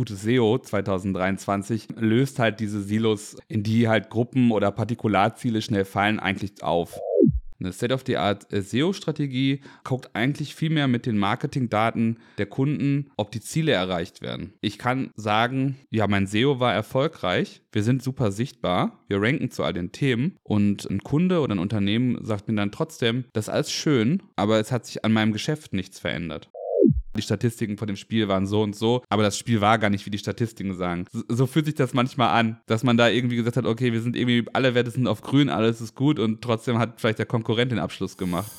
gutes SEO 2023 löst halt diese Silos, in die halt Gruppen oder Partikularziele schnell fallen, eigentlich auf. Eine State-of-the-Art SEO-Strategie guckt eigentlich viel mehr mit den Marketingdaten der Kunden, ob die Ziele erreicht werden. Ich kann sagen, ja, mein SEO war erfolgreich, wir sind super sichtbar, wir ranken zu all den Themen und ein Kunde oder ein Unternehmen sagt mir dann trotzdem, das ist alles schön, aber es hat sich an meinem Geschäft nichts verändert die Statistiken von dem Spiel waren so und so, aber das Spiel war gar nicht, wie die Statistiken sagen. So, so, fühlt sich das manchmal an, dass man da irgendwie gesagt hat, okay, wir sind irgendwie, alle Werte sind auf grün, alles ist gut und trotzdem hat vielleicht der Konkurrent den Abschluss gemacht.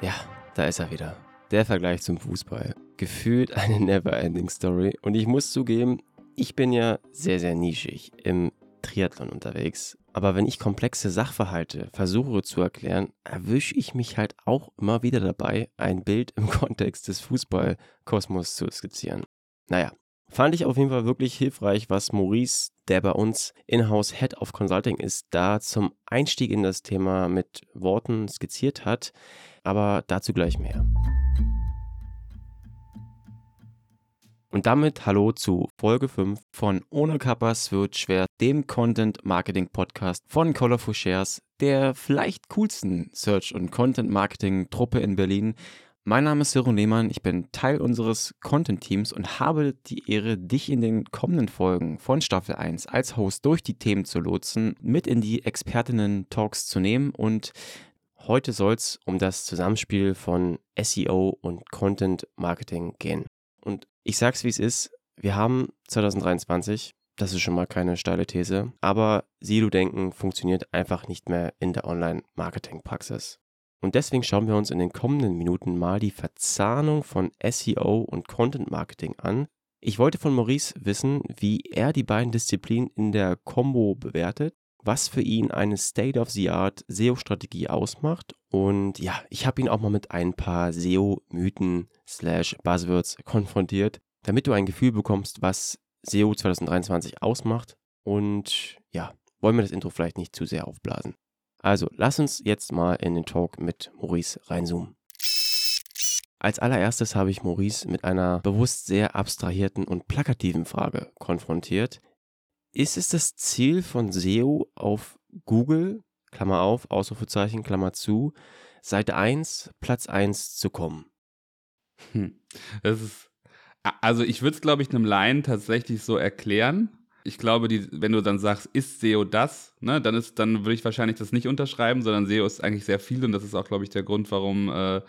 Ja, da ist er wieder. Der Vergleich zum Fußball. Gefühlt eine never-ending Story. Und ich muss zugeben, ich bin ja sehr, sehr nischig im Triathlon unterwegs aber wenn ich komplexe Sachverhalte versuche zu erklären, erwische ich mich halt auch immer wieder dabei, ein Bild im Kontext des Fußballkosmos zu skizzieren. Naja, fand ich auf jeden Fall wirklich hilfreich, was Maurice, der bei uns in-house Head of Consulting ist, da zum Einstieg in das Thema mit Worten skizziert hat. Aber dazu gleich mehr. Und damit hallo zu Folge 5 von Ohne Kappas wird schwer, dem Content Marketing Podcast von Colorful Shares, der vielleicht coolsten Search- und Content Marketing Truppe in Berlin. Mein Name ist Ciro Lehmann, ich bin Teil unseres Content-Teams und habe die Ehre, dich in den kommenden Folgen von Staffel 1 als Host durch die Themen zu lotsen, mit in die Expertinnen-Talks zu nehmen und heute soll es um das Zusammenspiel von SEO und Content Marketing gehen. Ich sag's wie es ist, wir haben 2023, das ist schon mal keine steile These, aber Silo-Denken funktioniert einfach nicht mehr in der Online-Marketing-Praxis. Und deswegen schauen wir uns in den kommenden Minuten mal die Verzahnung von SEO und Content Marketing an. Ich wollte von Maurice wissen, wie er die beiden Disziplinen in der Combo bewertet, was für ihn eine State-of-the-Art SEO-Strategie ausmacht. Und ja, ich habe ihn auch mal mit ein paar SEO-Mythen slash Buzzwords konfrontiert, damit du ein Gefühl bekommst, was SEO 2023 ausmacht. Und ja, wollen wir das Intro vielleicht nicht zu sehr aufblasen. Also, lass uns jetzt mal in den Talk mit Maurice reinzoomen. Als allererstes habe ich Maurice mit einer bewusst sehr abstrahierten und plakativen Frage konfrontiert. Ist es das Ziel von SEO auf Google, Klammer auf, Ausrufezeichen, Klammer zu, Seite 1, Platz 1 zu kommen? Hm. Das ist, also ich würde es, glaube ich, einem Laien tatsächlich so erklären. Ich glaube, die, wenn du dann sagst, ist SEO das, ne, dann ist, dann würde ich wahrscheinlich das nicht unterschreiben, sondern SEO ist eigentlich sehr viel und das ist auch, glaube ich, der Grund, warum äh,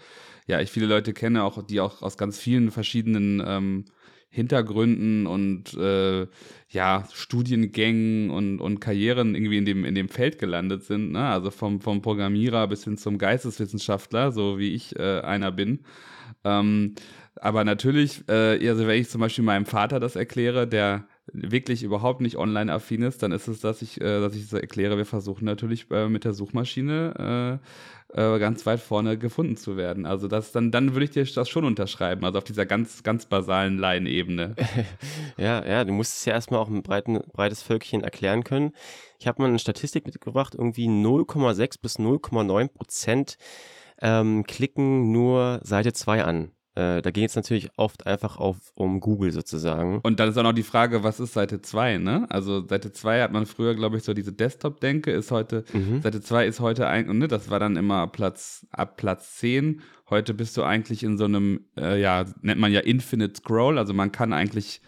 ja ich viele Leute kenne, auch die auch aus ganz vielen verschiedenen ähm, Hintergründen und äh, ja, Studiengängen und, und Karrieren irgendwie in dem, in dem Feld gelandet sind. Ne? Also vom, vom Programmierer bis hin zum Geisteswissenschaftler, so wie ich äh, einer bin. Ähm, aber natürlich, äh, also wenn ich zum Beispiel meinem Vater das erkläre, der wirklich überhaupt nicht online-affin ist, dann ist es, dass ich, äh, dass ich so erkläre, wir versuchen natürlich äh, mit der Suchmaschine äh, äh, ganz weit vorne gefunden zu werden. Also das, dann, dann würde ich dir das schon unterschreiben, also auf dieser ganz, ganz basalen Laienebene. ja, ja, du musst es ja erstmal auch ein breiten, breites Völkchen erklären können. Ich habe mal eine Statistik mitgebracht, irgendwie 0,6 bis 0,9 Prozent ähm, klicken nur Seite 2 an. Äh, da geht es natürlich oft einfach auf, um Google sozusagen. Und dann ist auch noch die Frage, was ist Seite 2, ne? Also Seite 2 hat man früher, glaube ich, so diese Desktop-Denke, ist heute, mhm. Seite 2 ist heute eigentlich, ne, das war dann immer Platz, ab Platz 10. Heute bist du eigentlich in so einem, äh, ja, nennt man ja Infinite Scroll, also man kann eigentlich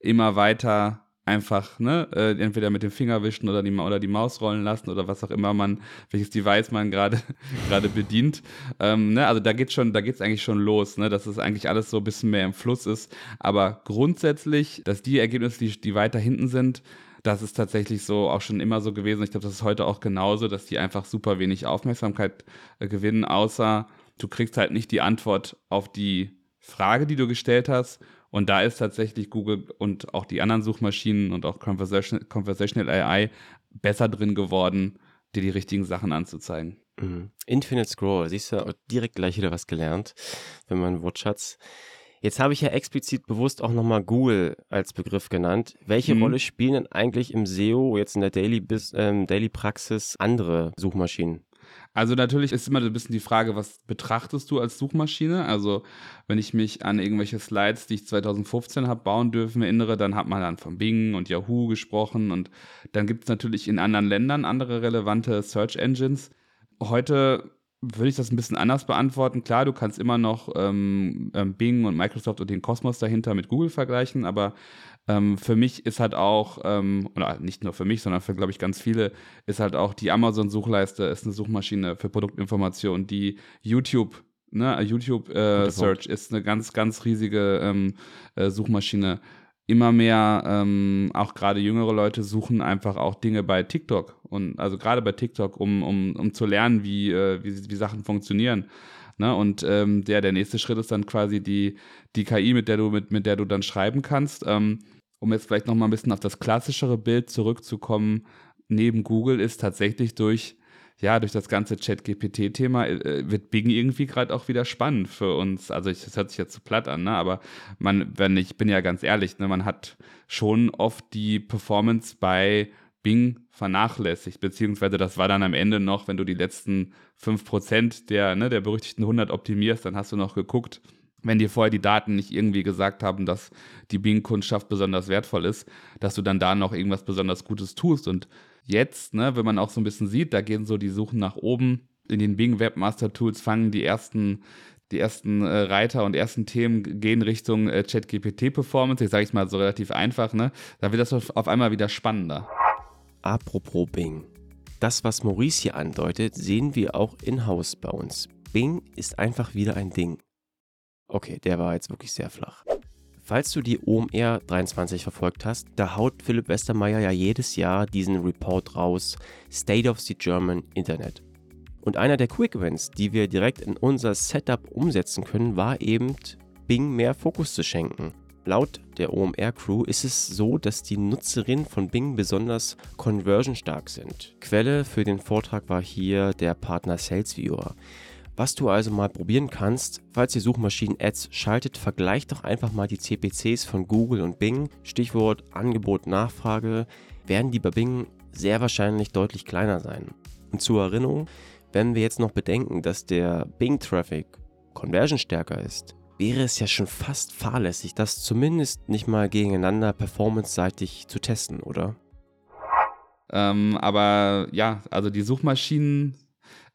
immer weiter einfach, ne, äh, entweder mit dem Finger wischen oder die, oder die Maus rollen lassen oder was auch immer man, welches Device man gerade gerade bedient. Ähm, ne, also da geht schon, da geht's eigentlich schon los, ne, dass es eigentlich alles so ein bisschen mehr im Fluss ist. Aber grundsätzlich, dass die Ergebnisse, die, die weiter hinten sind, das ist tatsächlich so auch schon immer so gewesen. Ich glaube, das ist heute auch genauso, dass die einfach super wenig Aufmerksamkeit äh, gewinnen, außer du kriegst halt nicht die Antwort auf die Frage, die du gestellt hast und da ist tatsächlich Google und auch die anderen Suchmaschinen und auch Conversation, Conversational AI besser drin geworden, dir die richtigen Sachen anzuzeigen. Mhm. Infinite Scroll, siehst du direkt gleich wieder was gelernt, wenn man Wortschatz. Jetzt habe ich ja explizit bewusst auch nochmal Google als Begriff genannt. Welche mhm. Rolle spielen denn eigentlich im SEO, jetzt in der Daily, ähm, Daily Praxis, andere Suchmaschinen? Also natürlich ist immer so ein bisschen die Frage, was betrachtest du als Suchmaschine? Also wenn ich mich an irgendwelche Slides, die ich 2015 habe bauen dürfen, erinnere, dann hat man dann von Bing und Yahoo gesprochen und dann gibt es natürlich in anderen Ländern andere relevante Search Engines. Heute würde ich das ein bisschen anders beantworten. Klar, du kannst immer noch ähm, ähm Bing und Microsoft und den Kosmos dahinter mit Google vergleichen, aber ähm, für mich ist halt auch, ähm, oder nicht nur für mich, sondern für, glaube ich, ganz viele, ist halt auch die Amazon-Suchleiste, ist eine Suchmaschine für Produktinformationen, die YouTube, ne, YouTube äh, Search ist eine ganz, ganz riesige ähm, äh, Suchmaschine. Immer mehr, ähm, auch gerade jüngere Leute suchen einfach auch Dinge bei TikTok und also gerade bei TikTok, um, um, um zu lernen, wie, äh, wie, wie Sachen funktionieren. Ne? Und ähm, der, der nächste Schritt ist dann quasi die, die KI, mit der du, mit, mit der du dann schreiben kannst. Ähm, um jetzt vielleicht nochmal ein bisschen auf das klassischere Bild zurückzukommen, neben Google ist tatsächlich durch, ja, durch das ganze Chat-GPT-Thema äh, wird Bing irgendwie gerade auch wieder spannend für uns. Also ich, das hört sich jetzt zu platt an, ne? aber man, wenn ich bin ja ganz ehrlich, ne, man hat schon oft die Performance bei Bing vernachlässigt, beziehungsweise das war dann am Ende noch, wenn du die letzten 5% der, ne, der berüchtigten 100 optimierst, dann hast du noch geguckt, wenn dir vorher die Daten nicht irgendwie gesagt haben, dass die Bing-Kundschaft besonders wertvoll ist, dass du dann da noch irgendwas besonders Gutes tust. Und jetzt, ne, wenn man auch so ein bisschen sieht, da gehen so die Suchen nach oben. In den Bing Webmaster Tools fangen die ersten, die ersten äh, Reiter und ersten Themen gehen Richtung äh, ChatGPT Performance. Ich sage ich mal so relativ einfach, ne? Da wird das auf einmal wieder spannender. Apropos Bing. Das, was Maurice hier andeutet, sehen wir auch in-house bei uns. Bing ist einfach wieder ein Ding. Okay, der war jetzt wirklich sehr flach. Falls du die OMR 23 verfolgt hast, da haut Philipp Westermeier ja jedes Jahr diesen Report raus, State of the German Internet. Und einer der Quick Events, die wir direkt in unser Setup umsetzen können, war eben Bing mehr Fokus zu schenken. Laut der OMR Crew ist es so, dass die Nutzerinnen von Bing besonders conversionstark sind. Quelle für den Vortrag war hier der Partner SalesViewer. Was du also mal probieren kannst, falls ihr Suchmaschinen-Ads schaltet, vergleicht doch einfach mal die CPCs von Google und Bing. Stichwort Angebot, Nachfrage, werden die bei Bing sehr wahrscheinlich deutlich kleiner sein. Und zur Erinnerung, wenn wir jetzt noch bedenken, dass der Bing-Traffic Conversion stärker ist, wäre es ja schon fast fahrlässig, das zumindest nicht mal gegeneinander performance-seitig zu testen, oder? Ähm, aber ja, also die Suchmaschinen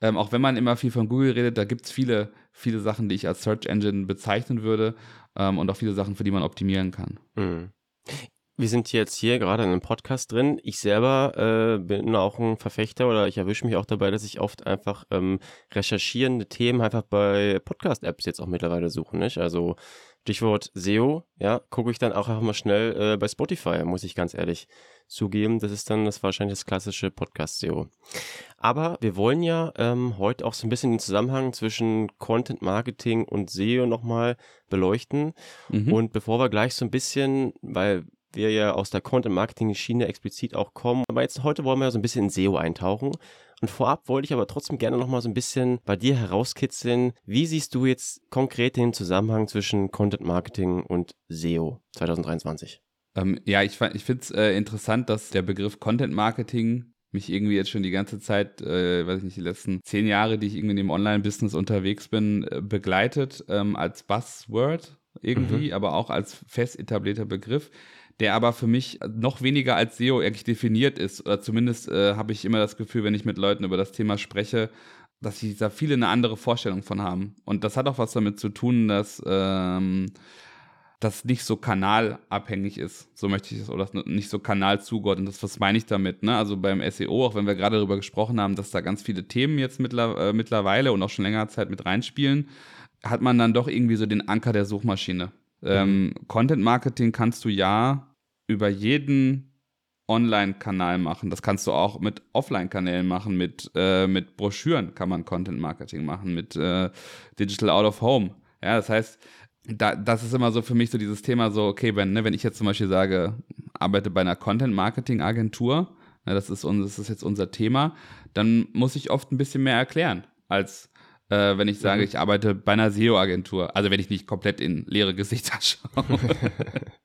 ähm, auch wenn man immer viel von Google redet, da gibt es viele, viele Sachen, die ich als Search Engine bezeichnen würde ähm, und auch viele Sachen, für die man optimieren kann. Mhm. Wir sind jetzt hier gerade in einem Podcast drin. Ich selber äh, bin auch ein Verfechter oder ich erwische mich auch dabei, dass ich oft einfach ähm, recherchierende Themen einfach bei Podcast-Apps jetzt auch mittlerweile suche. Nicht? Also Stichwort SEO, ja, gucke ich dann auch einfach mal schnell äh, bei Spotify, muss ich ganz ehrlich zugeben. Das ist dann das wahrscheinlich das klassische Podcast-SEO. Aber wir wollen ja ähm, heute auch so ein bisschen den Zusammenhang zwischen Content Marketing und SEO nochmal beleuchten. Mhm. Und bevor wir gleich so ein bisschen, weil wir ja aus der Content Marketing Schiene explizit auch kommen, aber jetzt heute wollen wir so ein bisschen in SEO eintauchen und vorab wollte ich aber trotzdem gerne noch mal so ein bisschen bei dir herauskitzeln. Wie siehst du jetzt konkret den Zusammenhang zwischen Content Marketing und SEO 2023? Ähm, ja, ich, ich finde es äh, interessant, dass der Begriff Content Marketing mich irgendwie jetzt schon die ganze Zeit, äh, weiß ich nicht, die letzten zehn Jahre, die ich irgendwie in dem Online-Business unterwegs bin, äh, begleitet ähm, als Buzzword irgendwie, mhm. aber auch als fest etablierter Begriff der aber für mich noch weniger als SEO eigentlich definiert ist. Oder zumindest äh, habe ich immer das Gefühl, wenn ich mit Leuten über das Thema spreche, dass sie da viele eine andere Vorstellung von haben. Und das hat auch was damit zu tun, dass ähm, das nicht so kanalabhängig ist, so möchte ich es, oder nicht so kanalzugeordnet ist. Was meine ich damit? Ne? Also beim SEO, auch wenn wir gerade darüber gesprochen haben, dass da ganz viele Themen jetzt mittler, äh, mittlerweile und auch schon länger Zeit mit reinspielen, hat man dann doch irgendwie so den Anker der Suchmaschine. Ähm, mhm. Content Marketing kannst du ja über jeden Online-Kanal machen. Das kannst du auch mit Offline-Kanälen machen, mit, äh, mit Broschüren kann man Content Marketing machen, mit äh, Digital Out of Home. Ja, das heißt, da, das ist immer so für mich so dieses Thema so, okay, wenn, ne, wenn ich jetzt zum Beispiel sage, arbeite bei einer Content Marketing Agentur, ne, das, ist, das ist jetzt unser Thema, dann muss ich oft ein bisschen mehr erklären als äh, wenn ich sage, mhm. ich arbeite bei einer SEO-Agentur. Also wenn ich nicht komplett in leere Gesichter schaue.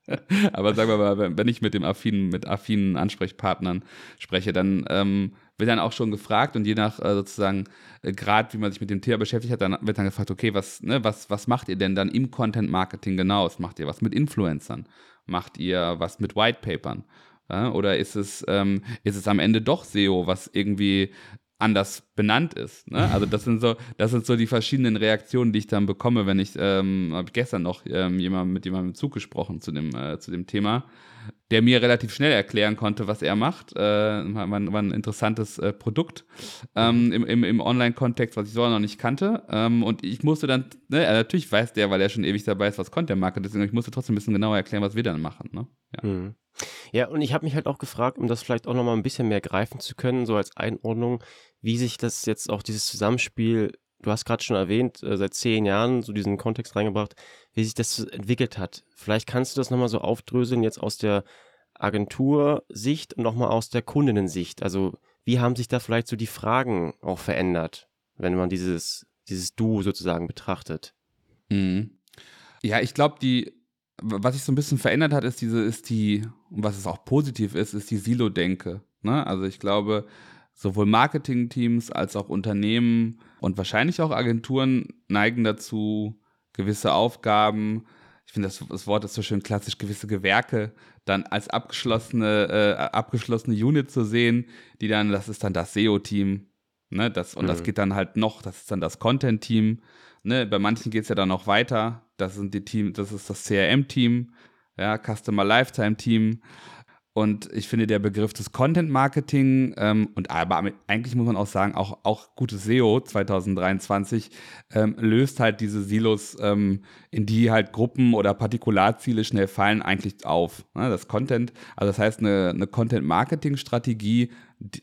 Aber sagen wir mal, wenn ich mit dem affinen, mit affinen Ansprechpartnern spreche, dann ähm, wird dann auch schon gefragt und je nach äh, sozusagen äh, Grad, wie man sich mit dem Thema beschäftigt hat, dann wird dann gefragt, okay, was, ne, was, was macht ihr denn dann im Content Marketing genau? Was macht ihr was mit Influencern? Macht ihr was mit White Papern? Ja, oder ist es, ähm, ist es am Ende doch SEO, was irgendwie anders benannt ist. Ne? Also das sind so, das sind so die verschiedenen Reaktionen, die ich dann bekomme, wenn ich, ähm, habe gestern noch ähm, jemand, mit jemandem im Zug gesprochen zu dem, äh, zu dem Thema, der mir relativ schnell erklären konnte, was er macht. Äh, war, war, ein interessantes äh, Produkt ähm, im, im, im Online-Kontext, was ich so noch nicht kannte. Ähm, und ich musste dann, ne, natürlich weiß der, weil er schon ewig dabei ist, was Content Market ist, ich musste trotzdem ein bisschen genauer erklären, was wir dann machen. Ne? Ja. Mhm. Ja, und ich habe mich halt auch gefragt, um das vielleicht auch nochmal ein bisschen mehr greifen zu können, so als Einordnung, wie sich das jetzt auch dieses Zusammenspiel, du hast gerade schon erwähnt, äh, seit zehn Jahren so diesen Kontext reingebracht, wie sich das entwickelt hat. Vielleicht kannst du das nochmal so aufdröseln, jetzt aus der Agentursicht und nochmal aus der Kundinnensicht. Also, wie haben sich da vielleicht so die Fragen auch verändert, wenn man dieses, dieses Du sozusagen betrachtet? Mhm. Ja, ich glaube, die, was sich so ein bisschen verändert hat, ist diese, ist die, und was es auch positiv ist, ist die Silo-Denke. Ne? Also ich glaube, sowohl Marketingteams als auch Unternehmen und wahrscheinlich auch Agenturen neigen dazu, gewisse Aufgaben, ich finde das, das, Wort ist so schön klassisch, gewisse Gewerke dann als abgeschlossene, äh, abgeschlossene Unit zu sehen, die dann, das ist dann das SEO-Team, ne, das, und mhm. das geht dann halt noch, das ist dann das Content-Team, ne, bei manchen geht es ja dann noch weiter, das sind die Team, das ist das CRM-Team, ja, Customer Lifetime Team, und ich finde, der Begriff des Content Marketing ähm, und aber eigentlich muss man auch sagen, auch, auch gutes SEO 2023 ähm, löst halt diese Silos, ähm, in die halt Gruppen oder Partikularziele schnell fallen, eigentlich auf. Ne? Das Content, also das heißt, eine, eine Content Marketing Strategie,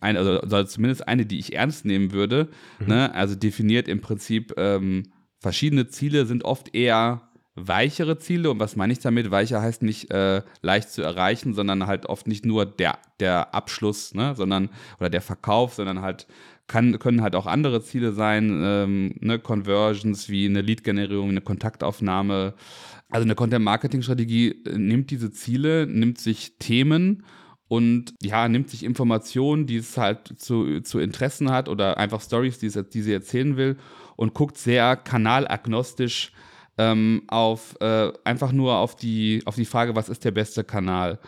eine, also, also zumindest eine, die ich ernst nehmen würde, mhm. ne? also definiert im Prinzip ähm, verschiedene Ziele, sind oft eher weichere Ziele. Und was meine ich damit? Weicher heißt nicht äh, leicht zu erreichen, sondern halt oft nicht nur der, der Abschluss, ne, sondern oder der Verkauf, sondern halt kann, können halt auch andere Ziele sein, ähm, ne, Conversions wie eine Lead-Generierung, eine Kontaktaufnahme. Also eine Content-Marketing-Strategie äh, nimmt diese Ziele, nimmt sich Themen und ja, nimmt sich Informationen, die es halt zu, zu Interessen hat oder einfach Stories, die, die sie erzählen will und guckt sehr kanalagnostisch ähm, auf äh, einfach nur auf die, auf die Frage, was ist der beste Kanal?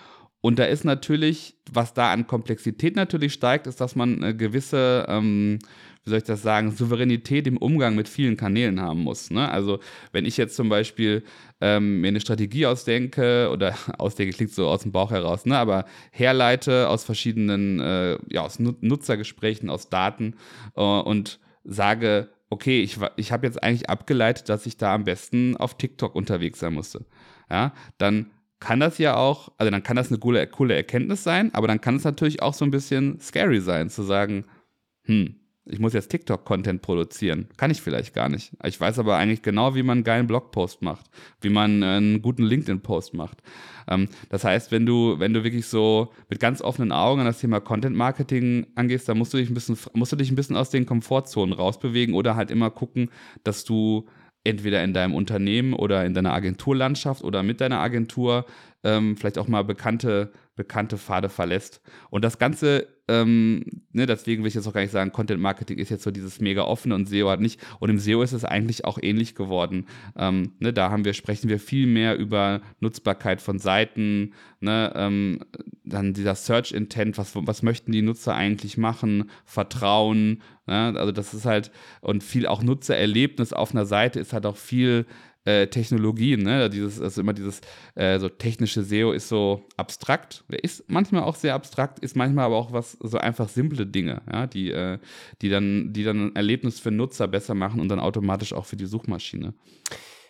Und da ist natürlich, was da an Komplexität natürlich steigt, ist, dass man eine gewisse, ähm, wie soll ich das sagen, Souveränität im Umgang mit vielen Kanälen haben muss. Ne? Also wenn ich jetzt zum Beispiel ähm, mir eine Strategie ausdenke oder ausdenke, klingt so aus dem Bauch heraus, ne? aber herleite aus verschiedenen, äh, ja, aus Nutzergesprächen, aus Daten äh, und sage, okay, ich, ich habe jetzt eigentlich abgeleitet, dass ich da am besten auf TikTok unterwegs sein musste. Ja, dann kann das ja auch, also dann kann das eine coole, coole Erkenntnis sein, aber dann kann es natürlich auch so ein bisschen scary sein, zu sagen, hm, ich muss jetzt TikTok-Content produzieren. Kann ich vielleicht gar nicht. Ich weiß aber eigentlich genau, wie man einen geilen Blogpost macht, wie man einen guten LinkedIn-Post macht. Ähm, das heißt, wenn du, wenn du wirklich so mit ganz offenen Augen an das Thema Content-Marketing angehst, dann musst du dich ein bisschen, musst du dich ein bisschen aus den Komfortzonen rausbewegen oder halt immer gucken, dass du entweder in deinem Unternehmen oder in deiner Agenturlandschaft oder mit deiner Agentur ähm, vielleicht auch mal bekannte, bekannte Pfade verlässt. Und das Ganze, ähm, ne, deswegen will ich jetzt auch gar nicht sagen, Content Marketing ist jetzt so dieses mega offene und SEO hat nicht. Und im SEO ist es eigentlich auch ähnlich geworden. Ähm, ne, da haben wir, sprechen wir viel mehr über Nutzbarkeit von Seiten, ne, ähm, dann dieser Search Intent, was, was möchten die Nutzer eigentlich machen, Vertrauen, ne, also das ist halt, und viel auch Nutzererlebnis auf einer Seite ist halt auch viel äh, Technologien, ne? Dieses, also immer dieses äh, so technische SEO ist so abstrakt, ist manchmal auch sehr abstrakt, ist manchmal aber auch was so einfach simple Dinge, ja, die, äh, die dann, die dann ein Erlebnis für Nutzer besser machen und dann automatisch auch für die Suchmaschine.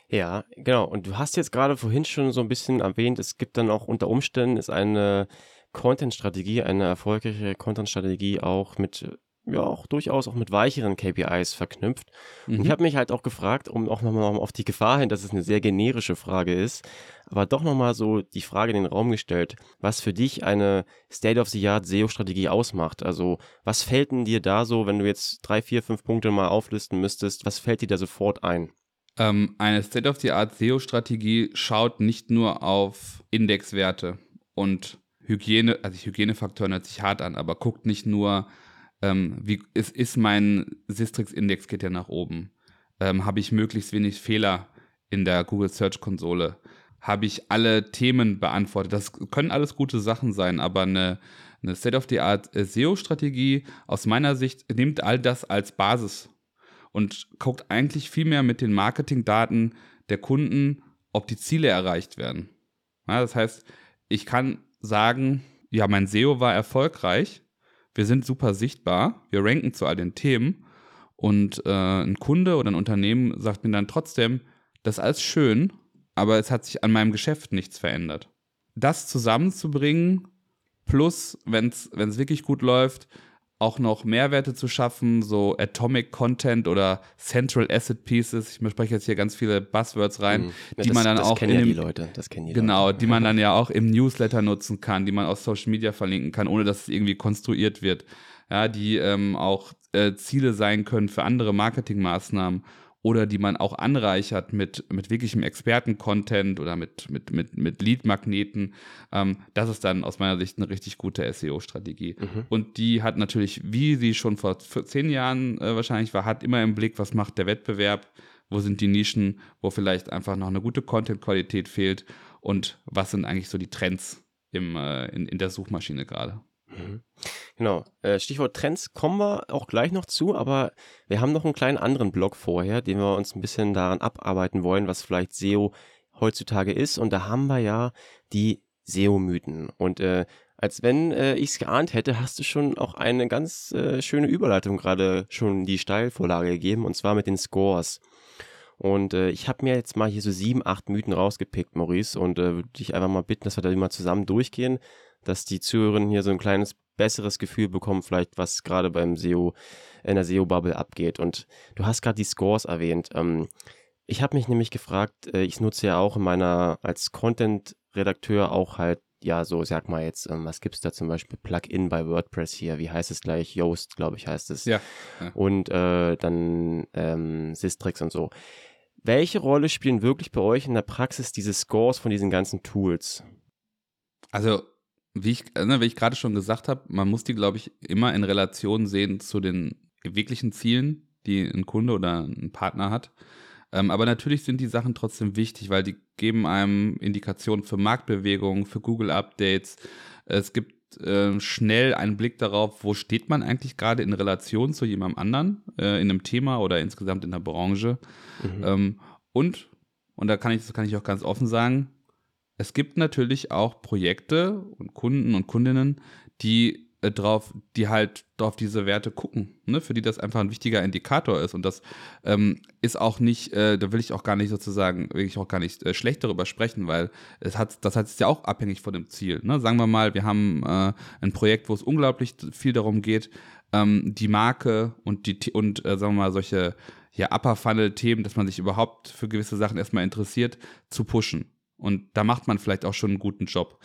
Ja, genau. Und du hast jetzt gerade vorhin schon so ein bisschen erwähnt, es gibt dann auch unter Umständen ist eine Content-Strategie, eine erfolgreiche Content-Strategie auch mit ja auch durchaus auch mit weicheren KPIs verknüpft. Mhm. Und ich mhm. habe mich halt auch gefragt, um auch nochmal auf die Gefahr hin, dass es eine sehr generische Frage ist, aber doch nochmal so die Frage in den Raum gestellt, was für dich eine State-of-the-Art SEO-Strategie ausmacht. Also was fällt denn dir da so, wenn du jetzt drei, vier, fünf Punkte mal auflisten müsstest, was fällt dir da sofort ein? Ähm, eine State-of-the-Art SEO-Strategie schaut nicht nur auf Indexwerte und Hygiene, also Hygienefaktoren hört sich hart an, aber guckt nicht nur ähm, wie ist, ist mein Sistrix-Index geht ja nach oben? Ähm, Habe ich möglichst wenig Fehler in der Google Search Konsole? Habe ich alle Themen beantwortet? Das können alles gute Sachen sein, aber eine, eine State-of-the-Art SEO-Strategie aus meiner Sicht nimmt all das als Basis und guckt eigentlich viel mehr mit den Marketingdaten der Kunden, ob die Ziele erreicht werden. Ja, das heißt, ich kann sagen, ja, mein SEO war erfolgreich, wir sind super sichtbar, wir ranken zu all den Themen und äh, ein Kunde oder ein Unternehmen sagt mir dann trotzdem, das ist alles schön, aber es hat sich an meinem Geschäft nichts verändert. Das zusammenzubringen, plus, wenn es wirklich gut läuft, auch noch Mehrwerte zu schaffen, so Atomic Content oder Central Asset Pieces. Ich spreche jetzt hier ganz viele Buzzwords rein, mhm. ja, die das, man dann auch kennen ja die Leute, das kennen die genau, Leute. die man dann ja auch im Newsletter nutzen kann, die man auf Social Media verlinken kann, ohne dass es irgendwie konstruiert wird. Ja, die ähm, auch äh, Ziele sein können für andere Marketingmaßnahmen oder die man auch anreichert mit, mit wirklichem Experten-Content oder mit, mit, mit, mit Lead-Magneten. Ähm, das ist dann aus meiner Sicht eine richtig gute SEO-Strategie. Mhm. Und die hat natürlich, wie sie schon vor zehn Jahren äh, wahrscheinlich war, hat immer im Blick, was macht der Wettbewerb, wo sind die Nischen, wo vielleicht einfach noch eine gute Content-Qualität fehlt und was sind eigentlich so die Trends im, äh, in, in der Suchmaschine gerade. Mhm. Genau. Äh, Stichwort Trends kommen wir auch gleich noch zu, aber wir haben noch einen kleinen anderen Blog vorher, den wir uns ein bisschen daran abarbeiten wollen, was vielleicht SEO heutzutage ist. Und da haben wir ja die SEO-Mythen. Und äh, als wenn äh, ich es geahnt hätte, hast du schon auch eine ganz äh, schöne Überleitung gerade schon die Steilvorlage gegeben, und zwar mit den Scores. Und äh, ich habe mir jetzt mal hier so sieben, acht Mythen rausgepickt, Maurice, und äh, würde dich einfach mal bitten, dass wir da mal zusammen durchgehen dass die Zuhörerinnen hier so ein kleines besseres Gefühl bekommen, vielleicht was gerade beim SEO, in der SEO-Bubble abgeht. Und du hast gerade die Scores erwähnt. Ähm, ich habe mich nämlich gefragt, äh, ich nutze ja auch in meiner, als Content-Redakteur auch halt, ja, so, sag mal jetzt, ähm, was es da zum Beispiel? Plugin bei WordPress hier, wie heißt es gleich? Yoast, glaube ich, heißt es. Ja. ja. Und äh, dann ähm, Sistrix und so. Welche Rolle spielen wirklich bei euch in der Praxis diese Scores von diesen ganzen Tools? Also wie ich, ne, wie ich gerade schon gesagt habe, man muss die, glaube ich, immer in Relation sehen zu den wirklichen Zielen, die ein Kunde oder ein Partner hat. Ähm, aber natürlich sind die Sachen trotzdem wichtig, weil die geben einem Indikationen für Marktbewegungen, für Google-Updates. Es gibt äh, schnell einen Blick darauf, wo steht man eigentlich gerade in Relation zu jemandem anderen, äh, in einem Thema oder insgesamt in der Branche. Mhm. Ähm, und, und da kann ich, das kann ich auch ganz offen sagen, es gibt natürlich auch Projekte und Kunden und Kundinnen, die äh, drauf, die halt auf diese Werte gucken, ne? für die das einfach ein wichtiger Indikator ist. Und das ähm, ist auch nicht, äh, da will ich auch gar nicht sozusagen, will ich auch gar nicht äh, schlecht darüber sprechen, weil es hat, das hat ist ja auch abhängig von dem Ziel. Ne? Sagen wir mal, wir haben äh, ein Projekt, wo es unglaublich viel darum geht, ähm, die Marke und die und äh, sagen wir mal solche ja, Upper Funnel Themen, dass man sich überhaupt für gewisse Sachen erstmal interessiert, zu pushen. Und da macht man vielleicht auch schon einen guten Job.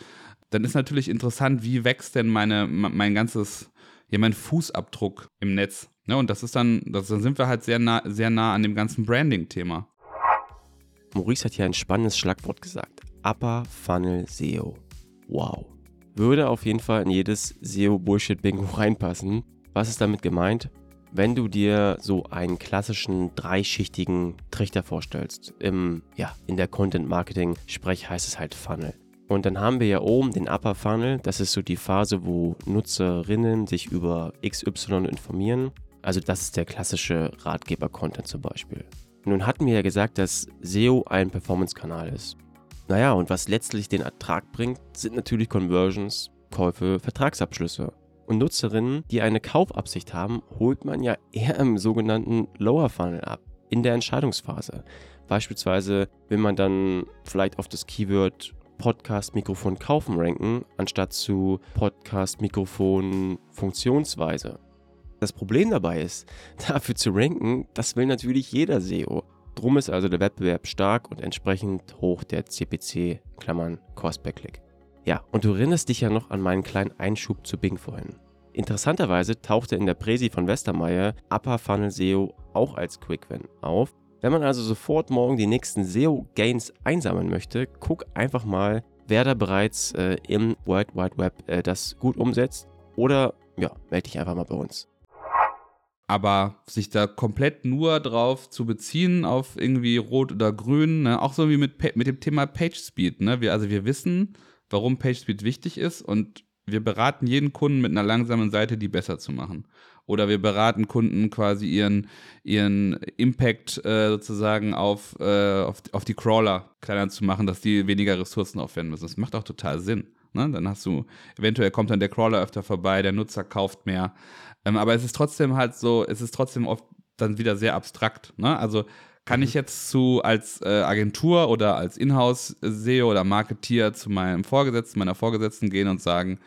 Dann ist natürlich interessant, wie wächst denn meine, mein ganzes, ja, mein Fußabdruck im Netz. Ne? Und das ist dann, das, dann sind wir halt sehr nah, sehr nah an dem ganzen Branding-Thema. Maurice hat hier ein spannendes Schlagwort gesagt. Upper Funnel SEO. Wow. Würde auf jeden Fall in jedes SEO-Bullshit-Bingo reinpassen. Was ist damit gemeint? Wenn du dir so einen klassischen dreischichtigen Trichter vorstellst, im, ja, in der Content Marketing Sprech heißt es halt Funnel. Und dann haben wir ja oben den Upper Funnel, das ist so die Phase, wo Nutzerinnen sich über XY informieren. Also das ist der klassische Ratgeber-Content zum Beispiel. Nun hatten wir ja gesagt, dass SEO ein Performance-Kanal ist. Naja, und was letztlich den Ertrag bringt, sind natürlich Conversions, Käufe, Vertragsabschlüsse und Nutzerinnen, die eine Kaufabsicht haben, holt man ja eher im sogenannten Lower Funnel ab, in der Entscheidungsphase. Beispielsweise will man dann vielleicht auf das Keyword Podcast-Mikrofon kaufen ranken, anstatt zu Podcast-Mikrofon Funktionsweise. Das Problem dabei ist, dafür zu ranken, das will natürlich jeder SEO. Drum ist also der Wettbewerb stark und entsprechend hoch der CPC, Klammern Cost per Click. Ja, und du erinnerst dich ja noch an meinen kleinen Einschub zu Bing vorhin. Interessanterweise tauchte in der Präsi von Westermeier Upper Funnel SEO auch als Quick Win auf. Wenn man also sofort morgen die nächsten SEO-Gains einsammeln möchte, guck einfach mal, wer da bereits äh, im World Wide Web äh, das gut umsetzt. Oder ja, melde dich einfach mal bei uns. aber sich da komplett nur drauf zu beziehen, auf irgendwie Rot oder Grün, ne? auch so wie mit, mit dem Thema PageSpeed. Ne? Wir, also wir wissen, warum PageSpeed wichtig ist und wir beraten jeden Kunden mit einer langsamen Seite, die besser zu machen. Oder wir beraten Kunden quasi ihren, ihren Impact äh, sozusagen auf, äh, auf, auf die Crawler kleiner zu machen, dass die weniger Ressourcen aufwenden müssen. Das macht auch total Sinn. Ne? Dann hast du, eventuell kommt dann der Crawler öfter vorbei, der Nutzer kauft mehr. Ähm, aber es ist trotzdem halt so, es ist trotzdem oft dann wieder sehr abstrakt. Ne? Also kann mhm. ich jetzt zu als äh, Agentur oder als Inhouse-SEO oder Marketeer zu meinem Vorgesetzten, meiner Vorgesetzten gehen und sagen,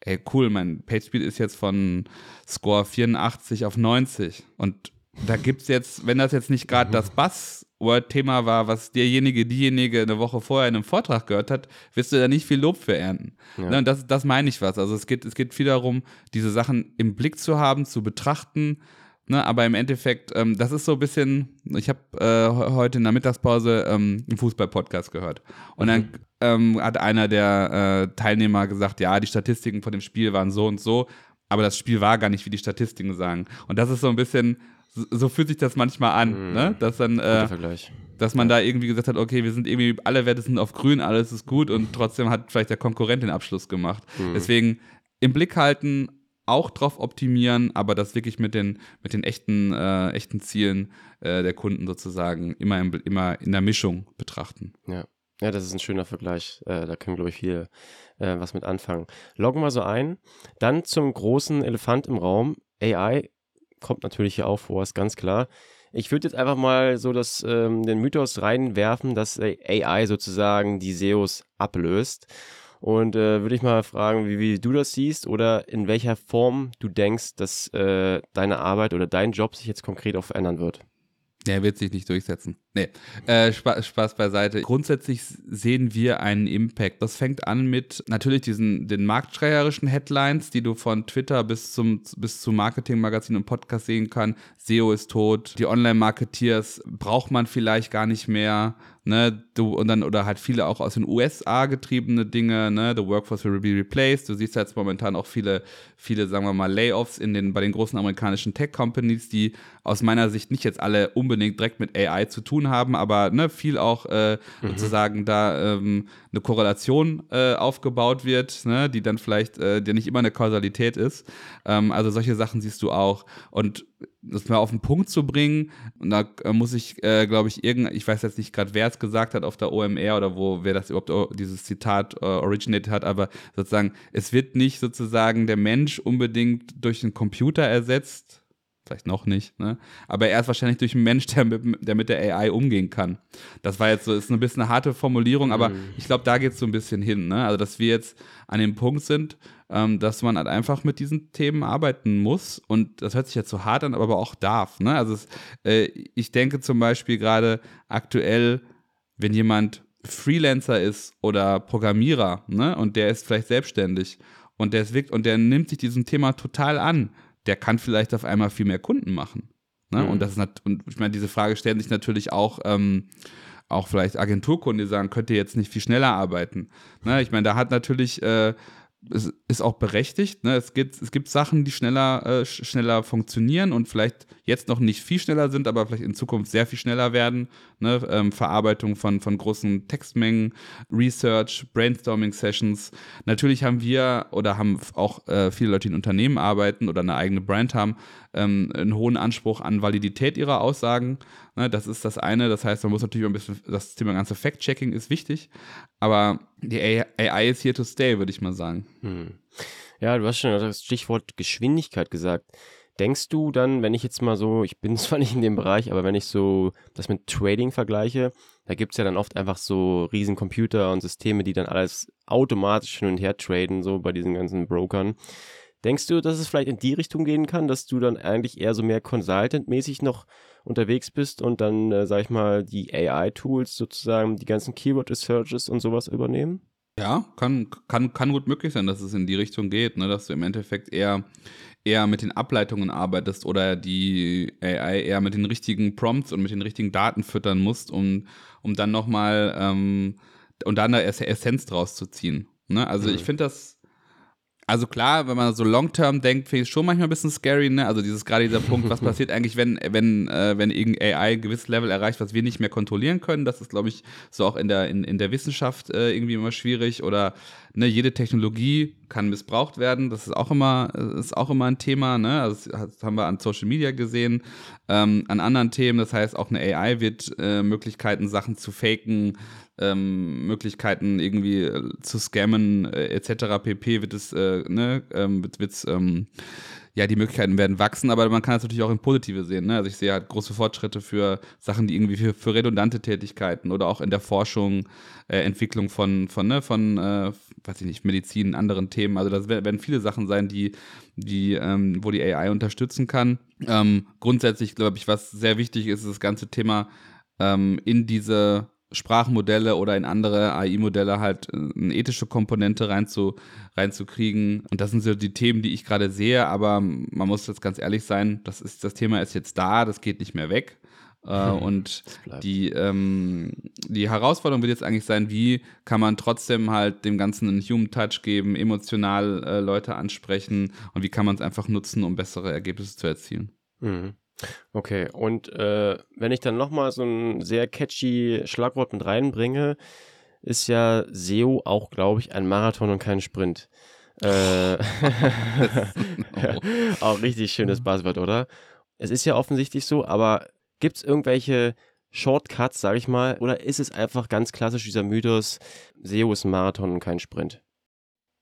ey cool, mein PageSpeed ist jetzt von Score 84 auf 90 und da gibt es jetzt, wenn das jetzt nicht gerade mhm. das Buzzword-Thema war, was derjenige, diejenige eine Woche vorher in einem Vortrag gehört hat, wirst du da nicht viel Lob für ernten. Ja. Ne, und das, das meine ich was. Also es geht, es geht viel darum, diese Sachen im Blick zu haben, zu betrachten. Ne, aber im Endeffekt, ähm, das ist so ein bisschen, ich habe äh, heute in der Mittagspause ähm, einen Fußball-Podcast gehört. Und mhm. dann ähm, hat einer der äh, Teilnehmer gesagt, ja, die Statistiken von dem Spiel waren so und so, aber das Spiel war gar nicht, wie die Statistiken sagen. Und das ist so ein bisschen, so fühlt sich das manchmal an, mhm. ne? Dass dann, äh, dass man da irgendwie gesagt hat, okay, wir sind irgendwie, alle Werte sind auf grün, alles ist gut und trotzdem hat vielleicht der Konkurrent den Abschluss gemacht. Mhm. Deswegen im Blick halten, auch drauf optimieren, aber das wirklich mit den, mit den echten, äh, echten Zielen äh, der Kunden sozusagen immer, im, immer in der Mischung betrachten. Ja. Ja, das ist ein schöner Vergleich. Äh, da können, glaube ich, viele äh, was mit anfangen. Loggen wir so ein. Dann zum großen Elefant im Raum. AI kommt natürlich hier auch vor, ist ganz klar. Ich würde jetzt einfach mal so das, ähm, den Mythos reinwerfen, dass AI sozusagen die SEOs ablöst. Und äh, würde ich mal fragen, wie, wie, du das siehst oder in welcher Form du denkst, dass äh, deine Arbeit oder dein Job sich jetzt konkret auch verändern wird. Er wird sich nicht durchsetzen. Nee, äh, Spaß, Spaß beiseite. Grundsätzlich sehen wir einen Impact. Das fängt an mit natürlich diesen den marktschreierischen Headlines, die du von Twitter bis zum bis zu Marketingmagazin und Podcast sehen kannst. SEO ist tot. Die Online-Marketeers braucht man vielleicht gar nicht mehr ne, du, und dann, oder halt viele auch aus den USA getriebene Dinge, ne, the workforce will be replaced. Du siehst jetzt momentan auch viele, viele, sagen wir mal, Layoffs in den, bei den großen amerikanischen Tech-Companies, die aus meiner Sicht nicht jetzt alle unbedingt direkt mit AI zu tun haben, aber ne, viel auch äh, mhm. sozusagen da ähm, eine Korrelation äh, aufgebaut wird, ne, die dann vielleicht, äh, die nicht immer eine Kausalität ist. Ähm, also solche Sachen siehst du auch. Und das mal auf den Punkt zu bringen. Und da äh, muss ich, äh, glaube ich, irgend, ich weiß jetzt nicht gerade, wer es gesagt hat auf der OMR oder wo, wer das überhaupt dieses Zitat äh, originated hat, aber sozusagen, es wird nicht sozusagen der Mensch unbedingt durch den Computer ersetzt, vielleicht noch nicht, ne? aber er ist wahrscheinlich durch einen Mensch, der mit, der mit der AI umgehen kann. Das war jetzt so, ist ein bisschen eine harte Formulierung, aber mhm. ich glaube, da geht es so ein bisschen hin. Ne? Also, dass wir jetzt an dem Punkt sind, ähm, dass man halt einfach mit diesen Themen arbeiten muss. Und das hört sich jetzt so hart an, aber auch darf. Ne? Also es, äh, ich denke zum Beispiel gerade aktuell, wenn jemand Freelancer ist oder Programmierer, ne, und der ist vielleicht selbstständig und der ist wirklich, und der nimmt sich diesem Thema total an, der kann vielleicht auf einmal viel mehr Kunden machen. Ne? Mhm. Und das ist und ich meine, diese Frage stellen sich natürlich auch ähm, auch vielleicht Agenturkunden, die sagen, könnt ihr jetzt nicht viel schneller arbeiten. Ne? Ich meine, da hat natürlich äh, es ist auch berechtigt. Ne? Es, gibt, es gibt Sachen, die schneller, äh, schneller funktionieren und vielleicht jetzt noch nicht viel schneller sind, aber vielleicht in Zukunft sehr viel schneller werden. Ne? Ähm, Verarbeitung von, von großen Textmengen, Research, Brainstorming-Sessions. Natürlich haben wir oder haben auch äh, viele Leute, die in Unternehmen arbeiten oder eine eigene Brand haben, ähm, einen hohen Anspruch an Validität ihrer Aussagen. Ne? Das ist das eine. Das heißt, man muss natürlich ein bisschen, das Thema ganze Fact-Checking ist wichtig, aber die AI ist here to stay, würde ich mal sagen. Hm. Ja, du hast schon das Stichwort Geschwindigkeit gesagt. Denkst du dann, wenn ich jetzt mal so, ich bin zwar nicht in dem Bereich, aber wenn ich so das mit Trading vergleiche, da gibt es ja dann oft einfach so riesen Computer und Systeme, die dann alles automatisch hin und her traden, so bei diesen ganzen Brokern. Denkst du, dass es vielleicht in die Richtung gehen kann, dass du dann eigentlich eher so mehr Consultant-mäßig noch unterwegs bist und dann, äh, sag ich mal, die AI-Tools sozusagen, die ganzen Keyword-Researches und sowas übernehmen? Ja, kann, kann, kann gut möglich sein, dass es in die Richtung geht, ne? dass du im Endeffekt eher, eher mit den Ableitungen arbeitest oder die AI eher mit den richtigen Prompts und mit den richtigen Daten füttern musst, um, um dann nochmal ähm, und dann da Essenz draus zu ziehen. Ne? Also mhm. ich finde das Also klar, wenn man so long-term denkt, finde ich es schon manchmal ein bisschen scary, ne? Also dieses gerade dieser Punkt, was passiert eigentlich, wenn, wenn, äh, wenn irgendein AI ein gewisses Level erreicht, was wir nicht mehr kontrollieren können. Das ist, glaube ich, so auch in der, in, in der Wissenschaft äh, irgendwie immer schwierig. Oder ne, jede Technologie kann missbraucht werden. Das ist auch immer, ist auch immer ein Thema, ne? Also das haben wir an Social Media gesehen, ähm, an anderen Themen. Das heißt, auch eine AI wird äh, Möglichkeiten, Sachen zu faken, ähm, Möglichkeiten irgendwie äh, zu scammen äh, etc. pp. wird es, äh, ne, ähm, wird, ähm, ja, die Möglichkeiten werden wachsen, aber man kann es natürlich auch in Positive sehen. Ne? Also ich sehe halt große Fortschritte für Sachen, die irgendwie für, für redundante Tätigkeiten oder auch in der Forschung, äh, Entwicklung von, von, ne, von, äh, weiß ich nicht, Medizin, anderen Themen. Also das werden viele Sachen sein, die, die, ähm, wo die AI unterstützen kann. Ähm, grundsätzlich, glaube ich, was sehr wichtig ist, ist das ganze Thema ähm, in diese Sprachmodelle oder in andere AI-Modelle halt äh, eine ethische Komponente reinzu, reinzukriegen. Und das sind so die Themen, die ich gerade sehe, aber man muss jetzt ganz ehrlich sein, das, ist, das Thema ist jetzt da, das geht nicht mehr weg. Äh, und die, ähm, die Herausforderung wird jetzt eigentlich sein, wie kann man trotzdem halt dem Ganzen einen Human Touch geben, emotional äh, Leute ansprechen und wie kann man es einfach nutzen, um bessere Ergebnisse zu erzielen. Mhm. Okay, und äh, wenn ich dann nochmal so ein sehr catchy Schlagwort mit reinbringe, ist ja SEO auch, glaube ich, ein Marathon und kein Sprint. Äh, auch richtig schönes Buzzword, oder? Es ist ja offensichtlich so, aber gibt es irgendwelche Shortcuts, sage ich mal, oder ist es einfach ganz klassisch dieser Mythos, SEO ist ein Marathon und kein Sprint?